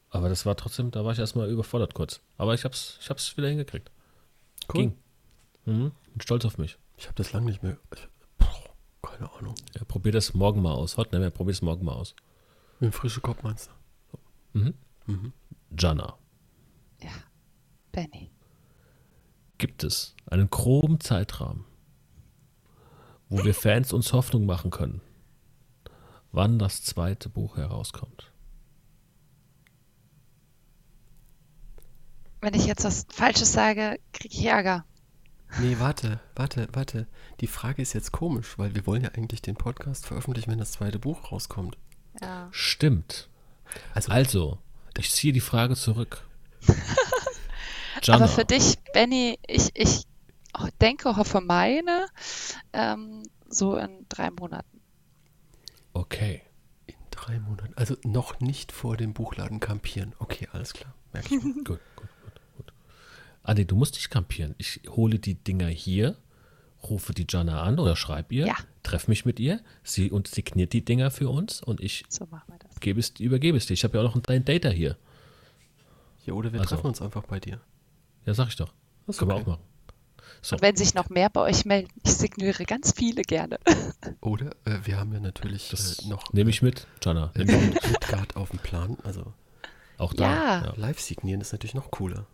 Aber das war trotzdem, da war ich erstmal überfordert kurz. Aber ich hab's, ich hab's wieder hingekriegt. Cool. Ging. Mhm. Bin stolz auf mich. Ich habe das lange nicht mehr. Ich, boah, keine Ahnung. Ja, probier das morgen mal aus. Heute, ne, probier es morgen mal aus. Mit dem frischen Kopf meinst du? Mhm. Mhm. Jana, Ja, Benny. gibt es einen groben Zeitrahmen, wo wir Fans uns Hoffnung machen können, wann das zweite Buch herauskommt? wenn ich jetzt was Falsches sage, kriege ich Ärger. Nee, warte, warte, warte. Die Frage ist jetzt komisch, weil wir wollen ja eigentlich den Podcast veröffentlichen, wenn das zweite Buch rauskommt. Ja. Stimmt. Also, Also, ich ziehe die Frage zurück. [laughs] Aber für dich, Benny, ich, ich denke, hoffe, meine, ähm, so in drei Monaten. Okay. in drei Monaten. Also noch nicht vor dem Buchladen kampieren. Okay, alles klar. Merk ich mir. [laughs] Gut, gut, gut, gut. Adi, du musst nicht kampieren. Ich hole die Dinger hier, rufe die Jana an oder schreib ihr, Ja. treffe mich mit ihr, sie und signiert die Dinger für uns und ich So machen wir das. gebe es, übergebe es dir. Ich habe ja auch noch einen Data hier. Ja, oder wir Also. treffen uns einfach bei dir. Ja, sag ich doch. Das können wir okay. auch machen. So, Und wenn sich noch mehr bei euch melden, ich signiere ganz viele gerne. [laughs] Oder äh, wir haben ja natürlich das äh, noch nehme ich mit, Jana. [laughs] äh. Midgard auf dem Plan. Also Auch da. Ja. Ja. live signieren ist natürlich noch cooler.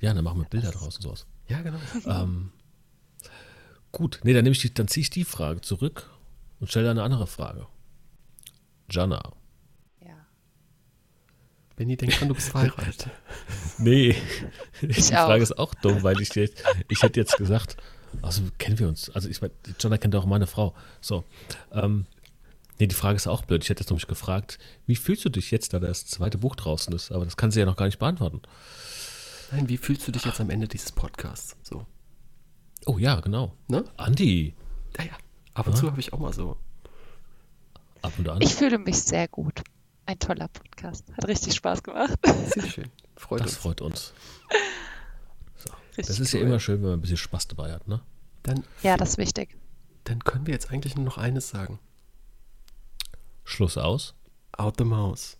ja, dann machen wir Bilder draus und sowas. Ja, genau. [laughs] Ähm, gut, nee, dann, nehme ich die, dann ziehe ich die Frage zurück und stelle eine andere Frage. Jana. Ja. Benni, denk dran, du bist verheiratet. [laughs] Nee, die auch. Frage ist auch dumm, weil ich jetzt, ich hätte jetzt gesagt, also kennen wir uns. Also ich meine, Jana kennt auch meine Frau. So. Ähm, nee, die Frage ist auch blöd. Ich hätte jetzt nämlich gefragt, wie fühlst du dich jetzt, da das zweite Buch draußen ist? Aber das kann sie ja noch gar nicht beantworten. Nein, wie fühlst du dich jetzt am Ende dieses Podcasts? So, Oh ja, genau. ne? Andi, Naja, ab und zu habe ich auch mal so. ab und an. Ich fühle mich sehr gut. Ein toller Podcast. Hat richtig Spaß gemacht. Sehr schön. Freut das uns. freut uns. Richtig Das ist ja cool. immer schön, wenn man ein bisschen Spaß dabei hat, ne? Dann, Ja, das ist wichtig. dann können wir jetzt eigentlich nur noch eines sagen. Schluss aus. Out the mouse.